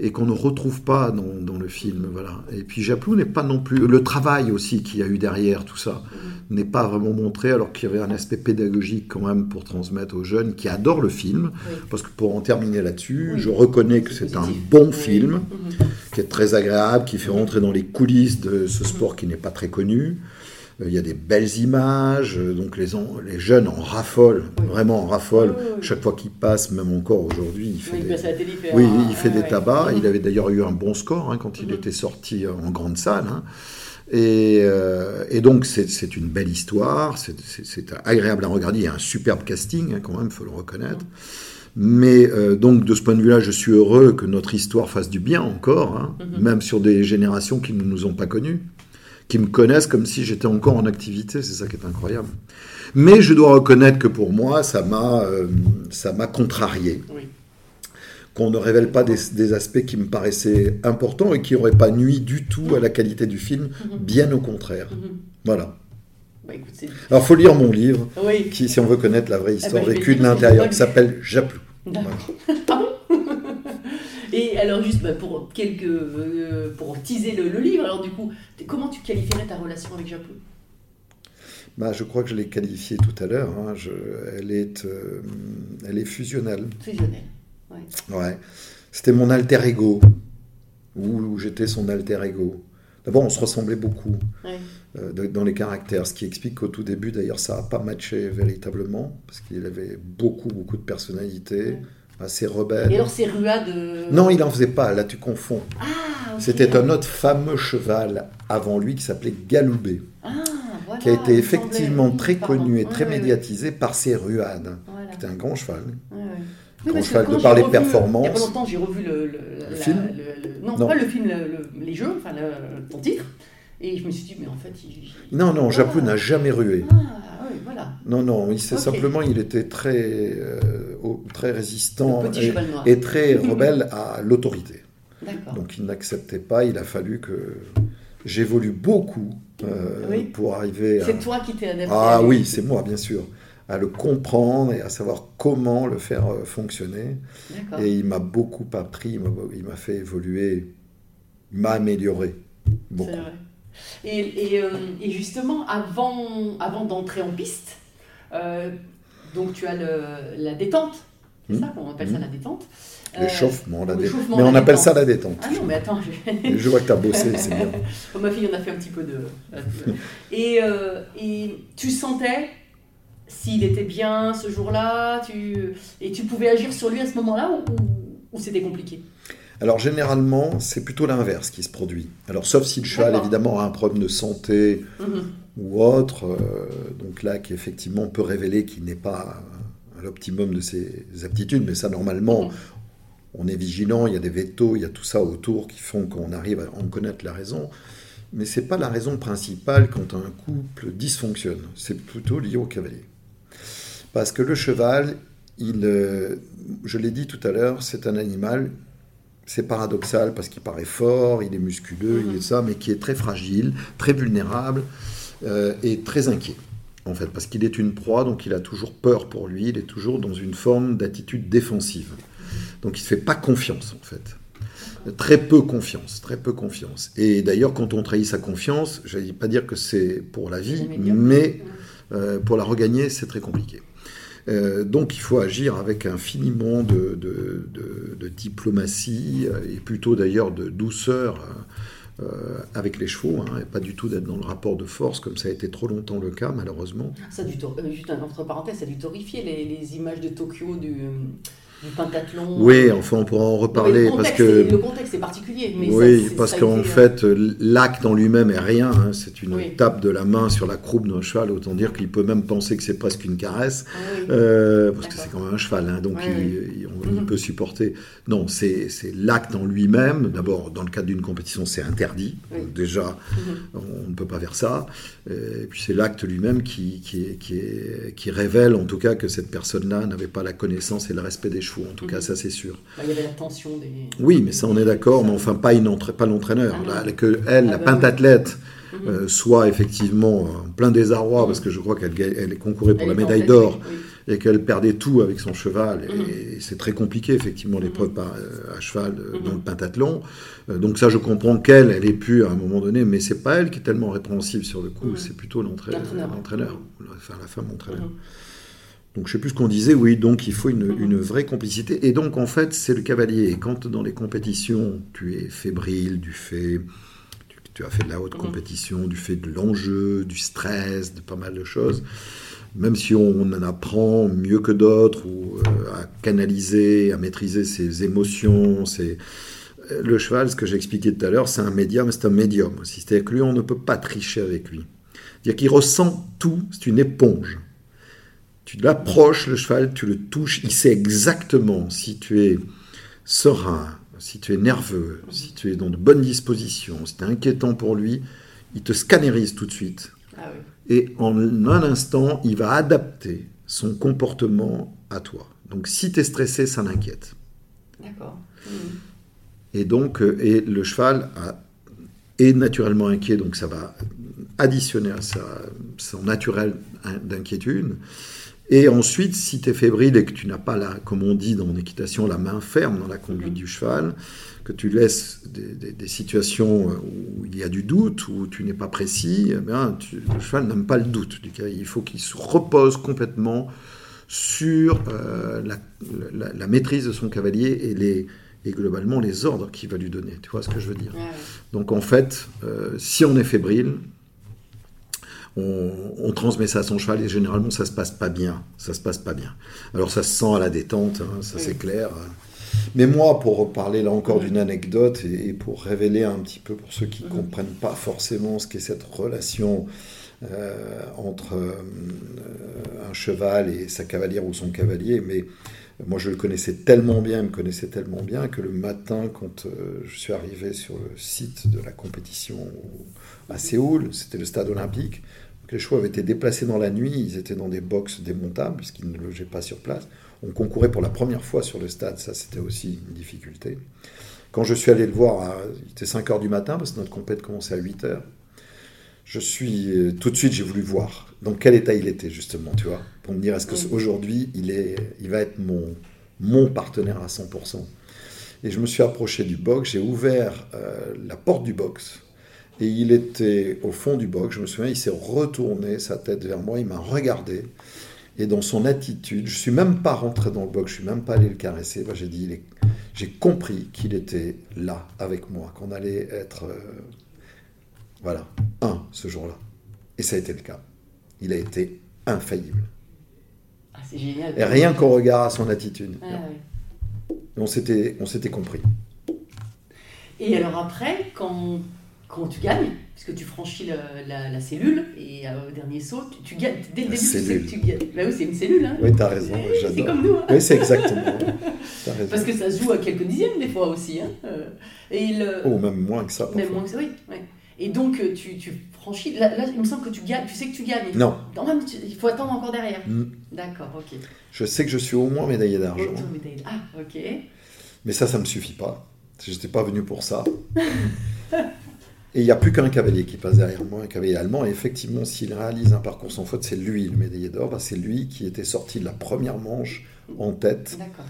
D: et qu'on ne retrouve pas dans, dans le film, voilà. Et puis Japlou n'est pas non plus le travail aussi qu'il y a eu derrière tout ça
E: Mhm.
D: n'est pas vraiment montré, alors qu'il y avait un aspect pédagogique quand même pour transmettre aux jeunes qui adorent le film.
E: Oui.
D: Parce que pour en terminer là-dessus,
E: Oui.
D: je reconnais que
E: C'est
D: un bon
E: Oui.
D: film,
E: Mhm.
D: qui est très agréable, qui fait rentrer dans les coulisses de ce sport qui n'est pas très connu. Euh, Il y a des belles images, euh, donc les, jeunes en raffolent,
E: Oui.
D: vraiment en raffolent.
E: Oui, oui, oui.
D: Chaque fois qu'il passe, même encore aujourd'hui, il fait
E: Oui,
D: des,
E: télé,
D: oui, il fait des tabacs.
E: Mhm.
D: Il avait d'ailleurs eu un bon score hein, quand il
E: Mhm.
D: était sorti en grande salle. hein. Et, euh, et donc, c'est une belle histoire. c'est- agréable à regarder. Il y a un superbe casting, hein, quand même, il faut le reconnaître. Mais euh, donc, de ce point de vue-là, je suis heureux que notre histoire fasse du bien encore, hein,
E: Mhm.
D: même sur des générations qui ne nous ont pas connus, qui me connaissent comme si j'étais encore en activité. C'est ça qui est incroyable. Mais je dois reconnaître que pour moi, ça m'a euh, ça m'a contrarié
E: Oui.
D: qu'on ne révèle pas des, des aspects qui me paraissaient importants et qui n'auraient pas nui du tout à la qualité du film, bien au contraire.
E: Mhm.
D: Voilà.
E: Bah, écoute,
D: Alors, faut lire mon livre,
E: Oui.
D: qui, si on veut connaître la vraie histoire
E: Eh ben, vais
D: vécue de
E: lire,
D: l'intérieur, qui s'appelle Japlou.
E: D'accord. Et alors juste bah, pour quelques euh, pour teaser le, le livre, alors du coup, comment tu qualifierais ta relation avec Japlou
D: Bah, je crois que je l'ai qualifiée tout à l'heure. hein. Elle, est, euh, elle est fusionnelle.
E: Fusionnel. Ouais.
D: Ouais. C'était mon alter ego, ou j'étais son alter ego. D'abord, on se ressemblait beaucoup
E: Ouais.
D: euh, dans les caractères, ce qui explique qu'au tout début, d'ailleurs, ça n'a pas matché véritablement, parce qu'il avait beaucoup, beaucoup de personnalité,
E: Ouais.
D: Assez
E: Et
D: rebelle.
E: alors ces ruades. euh,
D: Non, il n'en faisait pas, là tu confonds.
E: Ah.
D: C'était un autre fameux cheval avant lui qui s'appelait Galoubet,
E: Ah, voilà.
D: qui a été
E: me
D: effectivement très
E: Pardon.
D: connu et très médiatisé par ses ruades.
E: Voilà.
D: C'était un grand cheval. Grand cheval de par les
E: revu-
D: performances.
E: Il n'y a pas longtemps, j'ai revu le, le, la-
D: film
E: le- le- non,
D: Non.
E: pas le film, le- le- les jeux, enfin ton titre. Et je me suis dit, mais en fait, il.
D: Non, non, Japlou
E: Ah.
D: n'a jamais rué.
E: Ah, voilà.
D: Non, non, il, c'est simplement, il était très, euh, très résistant et, très rebelle à l'autorité.
E: D'accord.
D: Donc il n'acceptait pas, il a fallu que j'évolue beaucoup euh,
E: Oui.
D: pour arriver à...
E: C'est toi qui t'es adapté.
D: Ah oui, c'est moi, bien sûr. À le comprendre et à savoir comment le faire euh, fonctionner.
E: D'accord.
D: Et il m'a beaucoup appris, il m'a- il m'a fait évoluer, il m'a amélioré. Beaucoup.
E: C'est vrai. Et, et, euh, et justement, avant, avant d'entrer en piste, euh, donc tu as le, la détente. C'est
D: Mhm.
E: ça qu'on appelle ça
D: Mhm.
E: la détente. Euh,
D: L'échauffement, la détente. Mais on appelle ça la détente.
E: Ah non, mais attends, je...
D: Je vois que tu as bossé, c'est bien.
E: Comme ma fille en a fait un petit peu de. Et, euh, et tu sentais s'il était bien ce jour-là, tu... et tu pouvais agir sur lui à ce moment-là ou, ou c'était compliqué?
D: Alors généralement, c'est plutôt l'inverse qui se produit. Alors sauf si le cheval évidemment a un problème de santé
E: Mhm.
D: ou autre, euh, donc là qui effectivement peut révéler qu'il n'est pas à l'optimum de ses aptitudes, mais ça normalement
E: Mhm.
D: on est vigilant, il y a des vétos, il y a tout ça autour qui font qu'on arrive à en connaître la raison. Mais c'est pas la raison principale quand un couple dysfonctionne. C'est plutôt lié au cavalier. Parce que le cheval, il, euh, je l'ai dit tout à l'heure, c'est un animal, c'est paradoxal parce qu'il paraît fort, il est musculeux, il est ça, mais qui est très fragile, très vulnérable euh, et très inquiet. En fait, parce qu'il est une proie, donc il a toujours peur pour lui, il est toujours dans une forme d'attitude défensive. Donc il ne se fait pas confiance, en fait. Très peu confiance, très peu confiance. Et d'ailleurs, quand on trahit sa confiance, je ne vais pas dire que c'est pour la vie, mais euh, pour la regagner, c'est très compliqué. Euh, donc il faut agir avec infiniment de, de- diplomatie euh, et plutôt d'ailleurs de douceur euh, avec les chevaux, hein, et pas du tout d'être dans le rapport de force comme ça a été trop longtemps le cas malheureusement.
E: Ça a dû euh, juste entre parenthèses, ça a dû torrifier les, les images de Tokyo du, du pentathlon.
D: Oui, enfin on pourra en
E: Non,
D: reparler
E: le
D: parce que...
E: est- le contexte est particulier. Mais
D: oui,
E: ça,
D: parce qu'en
E: été, euh,
D: fait, l'acte en lui-même est rien. hein, c'est une
E: Oui.
D: tape de la main sur la croupe d'un cheval. Autant dire qu'il peut même penser que c'est presque une caresse.
E: ah oui.
D: Euh, parce que c'est quand même un cheval, hein, donc
E: Ouais,
D: il, on- il
E: Mhm.
D: peut supporter. Non, c'est l'acte en lui-même. D'abord, dans le cadre d'une compétition, c'est interdit.
E: Oui.
D: Donc déjà,
E: Mhm.
D: on ne peut pas faire ça. Euh, Et puis c'est l'acte lui-même qui, qui, est- qui, est- qui révèle, en tout cas, que cette personne-là n'avait pas la connaissance et le respect des chevaux. En tout cas,
E: Mhm.
D: ça c'est sûr.
E: Bah, il y avait la tension des.
D: Oui, mais ça on est d'accord, mais enfin pas, une entra- pas l'entraîneur.
E: Ah.
D: Là, que elle,
E: Ah
D: la
E: bah
D: pentathlète,
E: Mhm.
D: euh, soit effectivement en plein désarroi,
E: Mhm.
D: parce que je crois qu'elle elle concourait pour
E: Elle
D: la médaille d'or,
E: oui,
D: et qu'elle perdait tout avec son cheval.
E: Mhm.
D: Et c'est très compliqué, effectivement, l'épreuve euh, à cheval euh,
E: Mhm.
D: dans le pentathlon. Donc ça, je comprends qu'elle, elle ait pu à un moment donné, mais c'est pas elle qui est tellement répréhensible sur le coup,
E: Mhm.
D: c'est plutôt l'entra-
E: L'entraîneur.
D: l'entraîneur, enfin la femme entraîneur. Donc je sais plus ce qu'on disait, oui, donc il faut une, une vraie complicité. Et donc en fait, c'est le cavalier. Et quand dans les compétitions, tu es fébrile du fait, tu, tu as fait de la haute
E: Mhm.
D: compétition, du fait de l'enjeu, du stress, de pas mal de choses, même si on en apprend mieux que d'autres, ou euh, à canaliser, à maîtriser ses émotions, ses... euh, Le cheval, ce que j'expliquais tout à l'heure, c'est un médium, c'est un médium aussi. C'est-à-dire que lui, on ne peut pas tricher avec lui. C'est-à-dire qu'il ressent tout, c'est une éponge. Tu l'approches, le cheval, tu le touches, il sait exactement si tu es serein, si tu es nerveux, si tu es dans de bonnes dispositions, si tu es inquiétant pour lui, il te scannérise tout de suite.
E: Ah oui.
D: Et en un instant, il va adapter son comportement à toi. Donc si tu es stressé, ça l'inquiète.
E: D'accord.
D: Et donc, euh, et le cheval a- est naturellement inquiet, donc ça va additionner à sa, son naturel in- d'inquiétude. Et ensuite, si tu es fébrile et que tu n'as pas, la, comme on dit dans l'équitation, la main ferme dans la conduite du cheval, que tu laisses des, des- des situations où il y a du doute, où tu n'es pas précis, eh bien, tu- le cheval n'aime pas le doute. Il faut qu'il se repose complètement sur euh, la, la- la maîtrise de son cavalier et, les, et globalement les ordres qu'il va lui donner. Tu vois ce que je veux dire? Donc en fait, euh, si on est fébrile, on, on transmet ça à son cheval et généralement ça se passe pas bien. Ça se passe pas bien. Alors ça se sent à la détente, hein, ça
E: Oui.
D: c'est clair. Mais moi, pour parler là encore d'une anecdote et, et pour révéler un petit peu pour ceux qui ne
E: Mhm.
D: comprennent pas forcément ce qu'est cette relation euh, entre euh, un cheval et sa cavalière ou son cavalier, mais moi je le connaissais tellement bien, il me connaissait tellement bien que le matin, quand euh, je suis arrivé sur le site de la compétition à Séoul, c'était le stade olympique, les chevaux avaient été déplacés dans la nuit, ils étaient dans des boxes démontables puisqu'ils ne logeaient pas sur place. On concourait pour la première fois sur le stade, ça c'était aussi une difficulté. Quand je suis allé le voir, à- il était 5 heures du matin parce que notre compète commençait à 8 heures. Je suis euh, tout de suite, j'ai voulu voir dans quel état il était justement, tu vois, pour me dire est-ce que
E: Oui.
D: aujourd'hui il est, il va être mon mon partenaire à 100%. Et je me suis approché du box, j'ai ouvert euh, la porte du box et il était au fond du box. Je me souviens, il s'est retourné sa tête vers moi, il m'a regardé et dans son attitude, je suis même pas rentré dans le box, je suis même pas allé le caresser. Ben, j'ai dit, j'ai compris qu'il était là avec moi, qu'on allait être euh, voilà, un ce jour-là. Et ça a été le cas. Il a été infaillible.
E: Ah, c'est génial.
D: Et rien qu'au regard à son attitude.
E: Ah, ouais.
D: Et on s'était, on s'était compris.
E: Et alors après, quand, quand tu gagnes, puisque tu franchis la, la cellule, et euh, au dernier saut, tu, tu gagnes. Dès le début, tu sais
D: cellule.
E: que tu gagnes. Bah oui, c'est une cellule. Hein.
D: Oui, t'as raison,
E: C'est-
D: j'adore.
E: C'est comme nous. Hein.
D: Oui, c'est exactement. Raison.
E: Parce que ça se joue à quelques dixièmes des fois aussi. Hein. Euh, Et le...
D: Oh, même moins que ça.
E: Même moins que ça, oui. ouais. Et donc, euh, tu, tu franchis. Là, là, il me semble que tu gagnes. Tu sais que tu gagnes.
D: Non.
E: Non, même, tu- il faut attendre encore derrière.
D: Mm.
E: D'accord, ok.
D: Je sais que je suis au moins médaillé d'argent.
E: Ah, ok.
D: Mais ça, ça me suffit pas. J'étais pas venu pour ça. Et il n'y a plus qu'un cavalier qui passe derrière moi, un cavalier allemand. Et effectivement, s'il réalise un parcours sans faute, c'est lui le médaillé d'or. Bah, c'est lui qui était sorti de la première manche en tête.
E: D'accord.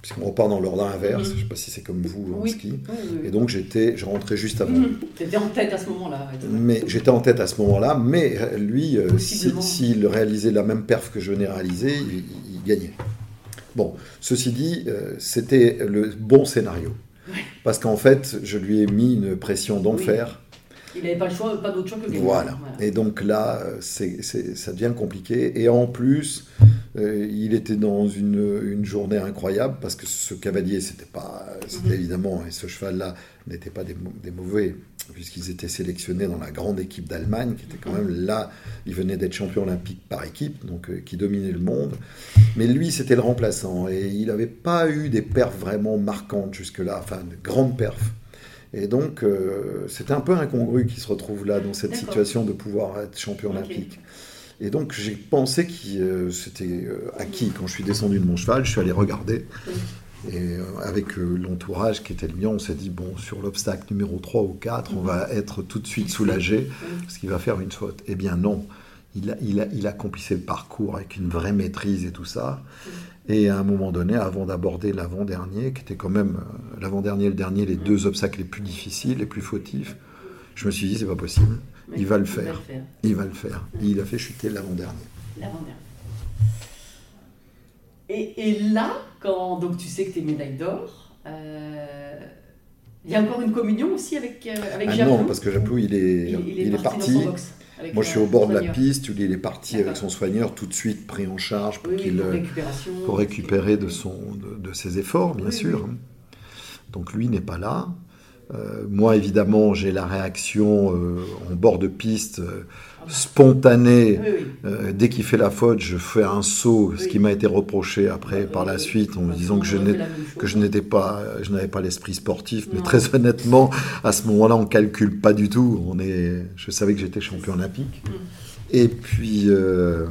D: Puisqu'on repart dans l'ordre inverse.
E: Mhm.
D: Je sais pas si c'est comme vous en
E: Oui.
D: ski.
E: Oui, oui, oui.
D: Et donc, j'étais, je rentrais juste avant.
E: Mhm. T'étais en tête à ce moment-là.
D: Mais j'étais en tête à ce moment-là, mais euh, lui, euh, si- s'il réalisait la même perf que je venais réaliser, il, il gagnait. Bon, ceci dit, euh, c'était le bon scénario. Parce qu'en fait, je lui ai mis une pression d'enfer.
E: Il n'avait pas le choix, pas d'autre choix que gagner.
D: Voilà. Et donc là, euh, c'est, c'est- ça devient compliqué. Et en plus, euh, il était dans une, une journée incroyable parce que ce cavalier, c'était pas, c'était
E: Mhm.
D: évidemment, et ce cheval-là n'était pas des, mau- des mauvais, puisqu'ils étaient sélectionnés dans la grande équipe d'Allemagne, qui était quand même là. Il venait d'être champion olympique par équipe, donc euh, qui dominait le monde. Mais lui, c'était le remplaçant et il n'avait pas eu des perfs vraiment marquantes jusque-là, enfin de grandes perfs. Et donc, euh, c'était un peu incongru qu'il se retrouve là, dans cette situation de pouvoir être champion olympique. Et donc, j'ai pensé que euh, c'était euh, acquis. Quand je suis descendu de mon cheval, je suis allé regarder. Et euh, avec euh, l'entourage qui était le mien, on s'est dit, bon, sur l'obstacle numéro 3 ou 4, on va être tout de suite soulagé parce qu'il va faire une faute. Eh bien non, il, a, il, a, il accomplissait le parcours avec une vraie maîtrise et tout ça. Et à un moment donné, avant d'aborder l'avant-dernier, qui était quand même euh, l'avant-dernier et le dernier, les deux obstacles les plus difficiles, les plus fautifs, je me suis dit, c'est pas possible, il va le faire. il va le faire. Il a fait chuter l'avant-dernier.
E: L'avant-dernier. Et, et là, quand donc tu sais que tu es médaille d'or, euh, il y a encore une communion aussi avec, euh, avec
D: Ah non, parce que Japlou, il est,
E: il,
D: il est
E: parti.
D: parti.
E: Avec,
D: Moi, je suis au bord de la piste, lui, il est parti avec son soigneur, tout de suite pris en charge pour
E: Oui, oui,
D: qu'il
E: pour
D: euh, pour récupérer de, son, de, de ses efforts, bien
E: Oui,
D: sûr. Donc lui n'est pas là. Euh, moi, évidemment, j'ai la réaction euh, en bord de piste, euh,
E: Oui, oui.
D: Euh, dès qu'il fait la faute, je fais un saut, ce qui m'a été reproché après par la suite, en me disant que je que n'étais pas, je n'avais pas l'esprit sportif, mais très honnêtement, à ce moment-là, on calcule pas du tout. On est, je savais que j'étais champion olympique.
E: Mm.
D: Et puis, euh,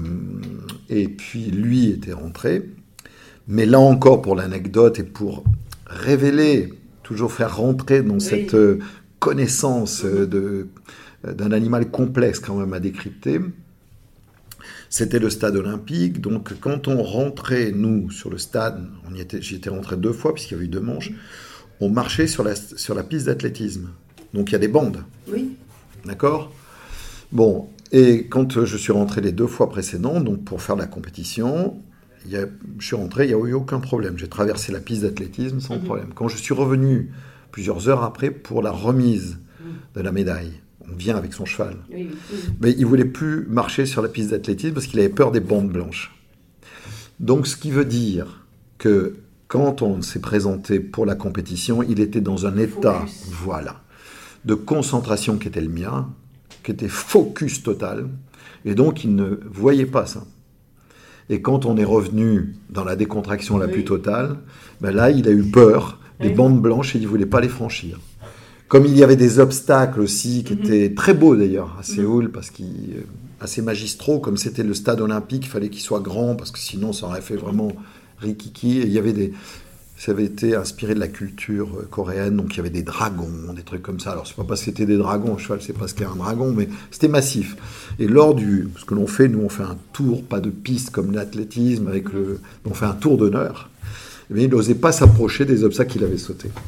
D: et puis lui était rentré. Mais là encore, pour l'anecdote et pour révéler, toujours faire rentrer dans cette euh, connaissance euh, de- d'un animal complexe quand même à décrypter. C'était le stade olympique, donc quand on rentrait, nous, sur le stade, on y était, j'y étais rentré deux fois puisqu'il y avait eu deux manches, on marchait sur la, sur la piste d'athlétisme. Donc il y a des bandes.
E: Oui.
D: D'accord? Bon, et quand je suis rentré les deux fois précédentes, donc pour faire la compétition, il y a- je suis rentré, il n'y a eu aucun problème. J'ai traversé la piste d'athlétisme sans
E: Mhm.
D: problème. Quand je suis revenu plusieurs heures après pour la remise de la médaille, on vient avec son cheval.
E: Oui, oui, oui.
D: Mais il voulait plus marcher sur la piste d'athlétisme parce qu'il avait peur des bandes blanches. Donc, ce qui veut dire que quand on s'est présenté pour la compétition, il était dans un état,
E: Focus.
D: voilà, de concentration qui était le mien, qui était focus total, et donc il ne voyait pas ça. Et quand on est revenu dans la décontraction la plus totale, ben là, il a eu peur des bandes blanches et il ne voulait pas les franchir. Comme il y avait des obstacles aussi qui
E: Mhm.
D: étaient très beaux d'ailleurs à Séoul, parce qu'ils euh, assez magistraux, comme c'était le stade olympique, il fallait qu'il soit grand, parce que sinon ça aurait fait vraiment rikiki. Et il y avait des, ça avait été inspiré de la culture euh, coréenne, donc il y avait des dragons, des trucs comme ça. Alors c'est pas parce que c'était des dragons, un cheval c'est pas ce qu'est un dragon, mais c'était massif. Et lors du, ce que l'on fait, nous on fait un tour, pas de piste comme l'athlétisme, avec le, on fait un tour d'honneur. Mais il n'osait pas s'approcher des obstacles qu'il avait sautés.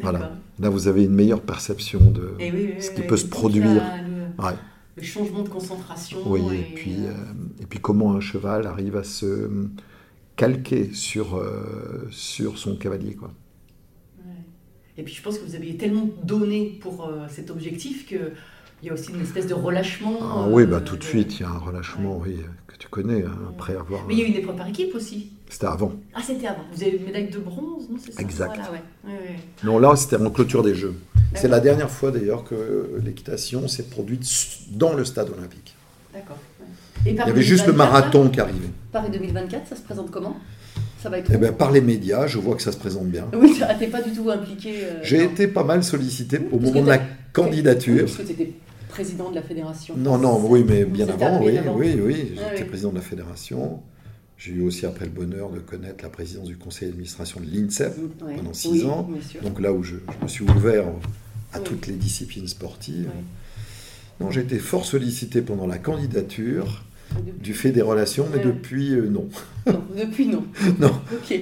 D: Voilà. Là, vous avez une meilleure perception de
E: oui, oui,
D: ce qui
E: oui.
D: peut se produire.
E: Le,
D: Ouais.
E: le changement de concentration.
D: Oui,
E: et,
D: et puis,
E: euh,
D: euh, et puis comment un cheval arrive à se calquer sur, euh, sur son cavalier. Quoi.
E: ouais. Et puis je pense que vous avez tellement donné pour euh, cet objectif que il y a aussi une espèce de relâchement.
D: Ah,
E: euh,
D: oui, bah, tout de suite, il y a un relâchement oui, que tu connais, hein, après avoir...
E: Mais il y a eu une épreuve par équipe aussi.
D: C'était avant.
E: Ah, c'était avant. Vous avez eu une médaille de bronze, non C'est ça?
D: Exact.
E: Voilà, ouais. Ouais, ouais.
D: Non, là, c'était en clôture des Jeux. C'est la dernière fois, d'ailleurs, que l'équitation s'est produite dans le stade olympique.
E: D'accord.
D: Il y avait juste le
E: 2024,
D: marathon qui arrivait.
E: Paris 2024, ça se présente comment? Ça va être.
D: Eh ben, par les médias, je vois que ça se présente bien.
E: Oui, t'es pas du tout impliqué. euh,
D: J'ai été pas mal sollicité au moment de la candidature.
E: Parce que tu étais président de la fédération.
D: Non, non, oui, mais bien avant, oui,
E: avant.
D: oui, oui.
E: Ah
D: J'étais
E: oui.
D: président de la fédération. J'ai eu aussi après le bonheur de connaître la présidence du conseil d'administration de l'INSEP, pendant six ans. donc là où je, je me suis ouvert à toutes les disciplines sportives. Non, j'ai été fort sollicité pendant la candidature, du fait des relations, mais depuis, euh, non.
E: Non, depuis non.
D: Non.
E: Ok.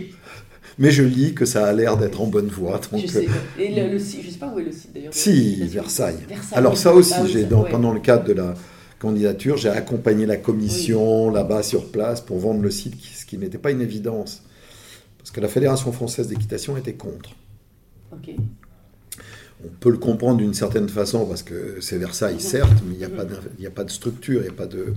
D: Mais je lis que ça a l'air d'être en bonne voie. Donc,
E: je sais.
D: euh,
E: Et le, le site, je sais pas où est le site d'ailleurs.
D: Si. Versailles.
E: Versailles.
D: Alors ça aussi,
E: Ah
D: j'ai dans-
E: ouais.
D: pendant le cadre de la candidature, j'ai accompagné la commission là-bas sur place pour vendre le site, ce qui n'était pas une évidence. Parce que la Fédération française d'équitation était contre.
E: Ok.
D: On peut le comprendre d'une certaine façon parce que c'est Versailles, certes, mais il n'y a, pas a de structure, il n'y a pas de...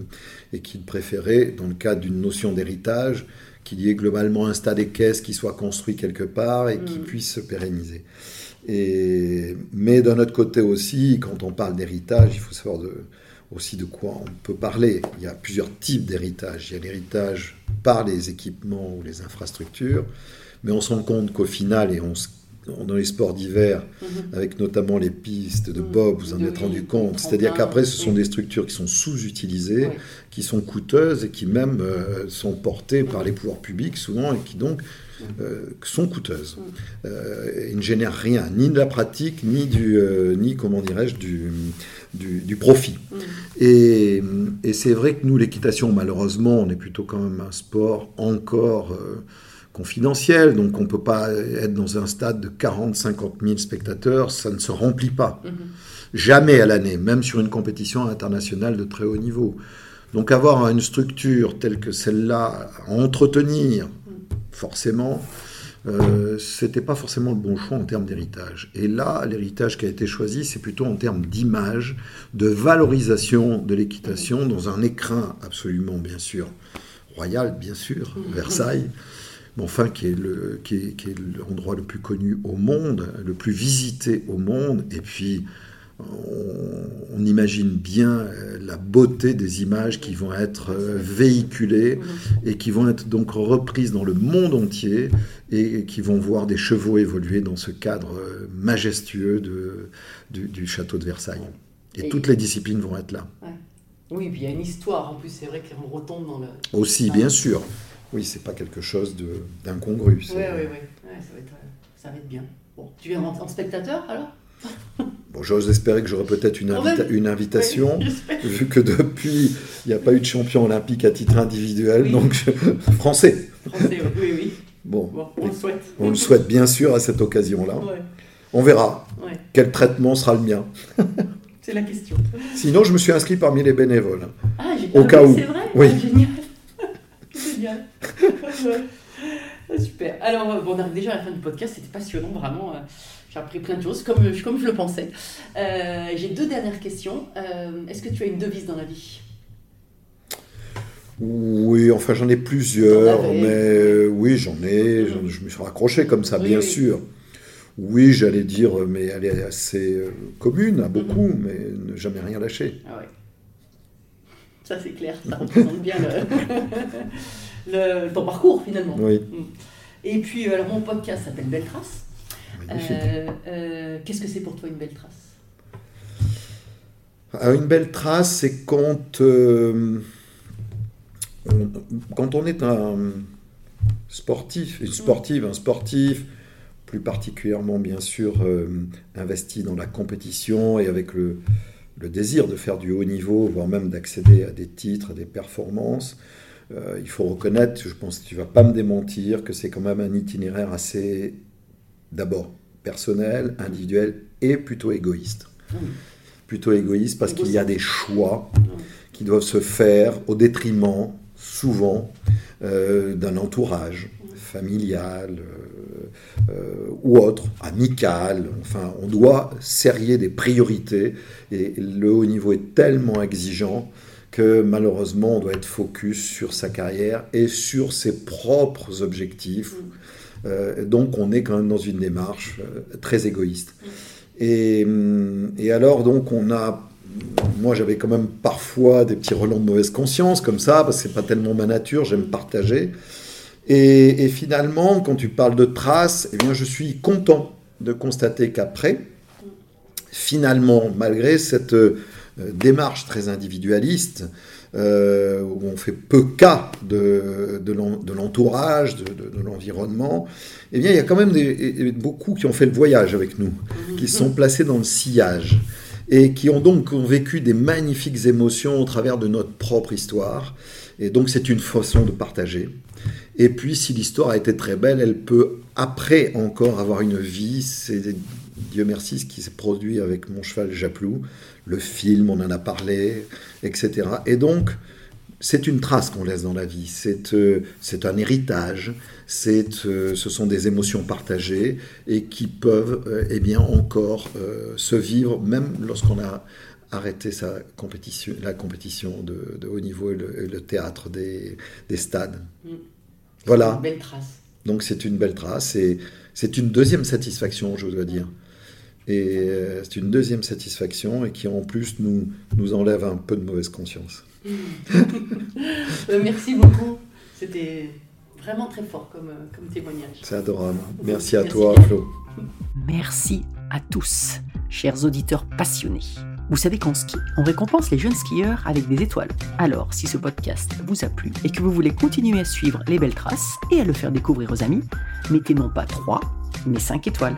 D: et qu'il préférait, dans le cadre d'une notion d'héritage, qu'il y ait globalement un stade équestre qui soit construit quelque part et qui
E: Mm.
D: puisse se pérenniser. Et... Mais d'un autre côté aussi, quand on parle d'héritage, il faut savoir de- aussi de quoi on peut parler. Il y a plusieurs types d'héritage. Il y a l'héritage par les équipements ou les infrastructures, mais on se rend compte qu'au final, et on se- dans les sports d'hiver,
E: Mhm.
D: avec notamment les pistes de
E: Mm.
D: bob, vous en êtes rendu compte. C'est-à-dire qu'après, ce sont des structures qui sont sous-utilisées, qui sont coûteuses et qui même euh, sont portées par les pouvoirs publics souvent et qui donc euh, sont coûteuses. Euh, et ne génèrent rien, ni de la pratique, ni du, euh, ni comment dirais-je, du, du, du profit. Et, et c'est vrai que nous, l'équitation, malheureusement, on est plutôt quand même un sport encore confidentiel, donc on ne peut pas être dans un stade de 40, 50 000 spectateurs, ça ne se remplit pas.
E: Mhm.
D: Jamais à l'année, même sur une compétition internationale de très haut niveau. Donc avoir une structure telle que celle-là à entretenir, forcément, euh, c'était pas forcément le bon choix en termes d'héritage. Et là, l'héritage qui a été choisi, c'est plutôt en termes d'image, de valorisation de l'équitation dans un écrin absolument, bien sûr, royal, bien sûr, Versailles, mais enfin qui est le- qui est- qui est l'endroit le plus connu au monde, le plus visité au monde, et puis on, imagine bien euh, la beauté des images qui vont être euh, véhiculées et qui vont être donc reprises dans le monde entier et qui vont voir des chevaux évoluer dans ce cadre euh, majestueux de, du, du château de Versailles. Et,
E: Et-
D: toutes les disciplines vont être là.
E: Oui, puis il y a une histoire en plus, c'est vrai qu'on retombe dans le.
D: Aussi, bien sûr. Oui, c'est pas quelque chose de- d'incongru.
E: Oui, oui, oui. Ouais, ça, va être, ça va être bien. Bon, tu viens en, en spectateur alors?
D: Bon, j'ose espérer que j'aurai peut-être une, invita- une invitation,
E: Oui,
D: vu que depuis, il n'y a pas eu de champion olympique à titre individuel,
E: Oui.
D: donc français.
E: Français, oui, oui, oui.
D: Bon,
E: Bon, on le souhaite.
D: on le souhaite bien sûr à cette occasion-là.
E: Ouais,
D: On verra
E: ouais,
D: quel traitement sera le mien.
E: c'est la question.
D: Sinon, je me suis inscrit parmi les bénévoles.
E: Ah, j'ai...
D: Au
E: ah
D: cas
E: oui,
D: où.
E: C'est vrai
D: Oui.
E: Ah, Génial. Génial. Super. Alors, euh, bon, on arrive déjà à la fin du podcast. C'était passionnant, vraiment. euh, J'ai appris plein de choses, comme, comme je le pensais. Euh, j'ai deux dernières questions. Euh, Est-ce que tu as une devise dans la vie?
D: Oui, enfin j'en ai plusieurs, mais euh, oui, j'en ai, j'en- je me suis raccroché comme ça,
E: Oui,
D: bien
E: oui.
D: sûr. Oui, j'allais dire, mais elle est assez euh, commune à beaucoup,
E: Mhm.
D: mais ne jamais rien lâcher.
E: Ah ouais. Ça, c'est clair. Ça représente bien le, le- ton parcours, finalement.
D: Oui,
E: Et puis, euh, alors, mon podcast s'appelle Belle Trace. Euh, euh, Qu'est-ce que c'est pour toi une belle trace?
D: Une belle trace, c'est quand, on, quand on est un sportif, une sportive, un sportif, plus particulièrement bien sûr euh, investi dans la compétition et avec le, le désir de faire du haut niveau, voire même d'accéder à des titres, à des performances. Euh, il faut reconnaître, je pense que tu vas pas me démentir, que c'est quand même un itinéraire assez, d'abord, personnel, individuel et plutôt égoïste. Plutôt égoïste parce qu'il y a des choix qui doivent se faire au détriment, souvent, euh, d'un entourage familial euh, euh, ou autre, amical. Enfin, on doit serrer des priorités et le haut niveau est tellement exigeant que malheureusement on doit être focus sur sa carrière et sur ses propres objectifs. Euh, donc on est quand même dans une démarche euh, très égoïste. Et, hum, et alors, donc, on a. Moi, j'avais quand même parfois des petits relents de mauvaise conscience, comme ça, parce que c'est pas tellement ma nature, j'aime partager. Et, et finalement, quand tu parles de traces, eh bien, je suis content de constater qu'après, finalement, malgré cette euh, démarche très individualiste, euh, où on fait peu cas de, de l'en- de l'entourage, de, de- de l'environnement, eh bien, il y a quand même des, beaucoup qui ont fait le voyage avec nous, qui se sont placés dans le sillage et qui ont donc vécu des magnifiques émotions au travers de notre propre histoire. Et donc, c'est une façon de partager. Et puis, si l'histoire a été très belle, elle peut après encore avoir une vie. C'est Dieu merci ce qui s'est produit avec mon cheval Japlou, le film, on en a parlé, etc. Et donc, c'est une trace qu'on laisse dans la vie. C'est euh, un héritage. Euh, ce sont des émotions partagées et qui peuvent euh, eh bien encore euh, se vivre même lorsqu'on a arrêté sa compétition, la compétition de, de haut niveau et le, et le théâtre des, des stades.
E: Mm.
D: Voilà.
E: Une belle trace.
D: Donc c'est une belle trace et c'est une deuxième satisfaction, je dois dire. Et euh, c'est une deuxième satisfaction et qui en plus nous, nous enlève un peu de mauvaise conscience.
E: Euh, merci beaucoup. C'était vraiment très fort comme, euh, comme témoignage.
D: C'est adorable. Merci à
E: Merci
D: toi. Flo.
C: Merci à tous, chers auditeurs passionnés. Vous savez qu'en ski, on récompense les jeunes skieurs avec des étoiles. Alors, si ce podcast vous a plu et que vous voulez continuer à suivre les belles traces et à le faire découvrir aux amis, mettez non pas 3, mais 5 étoiles.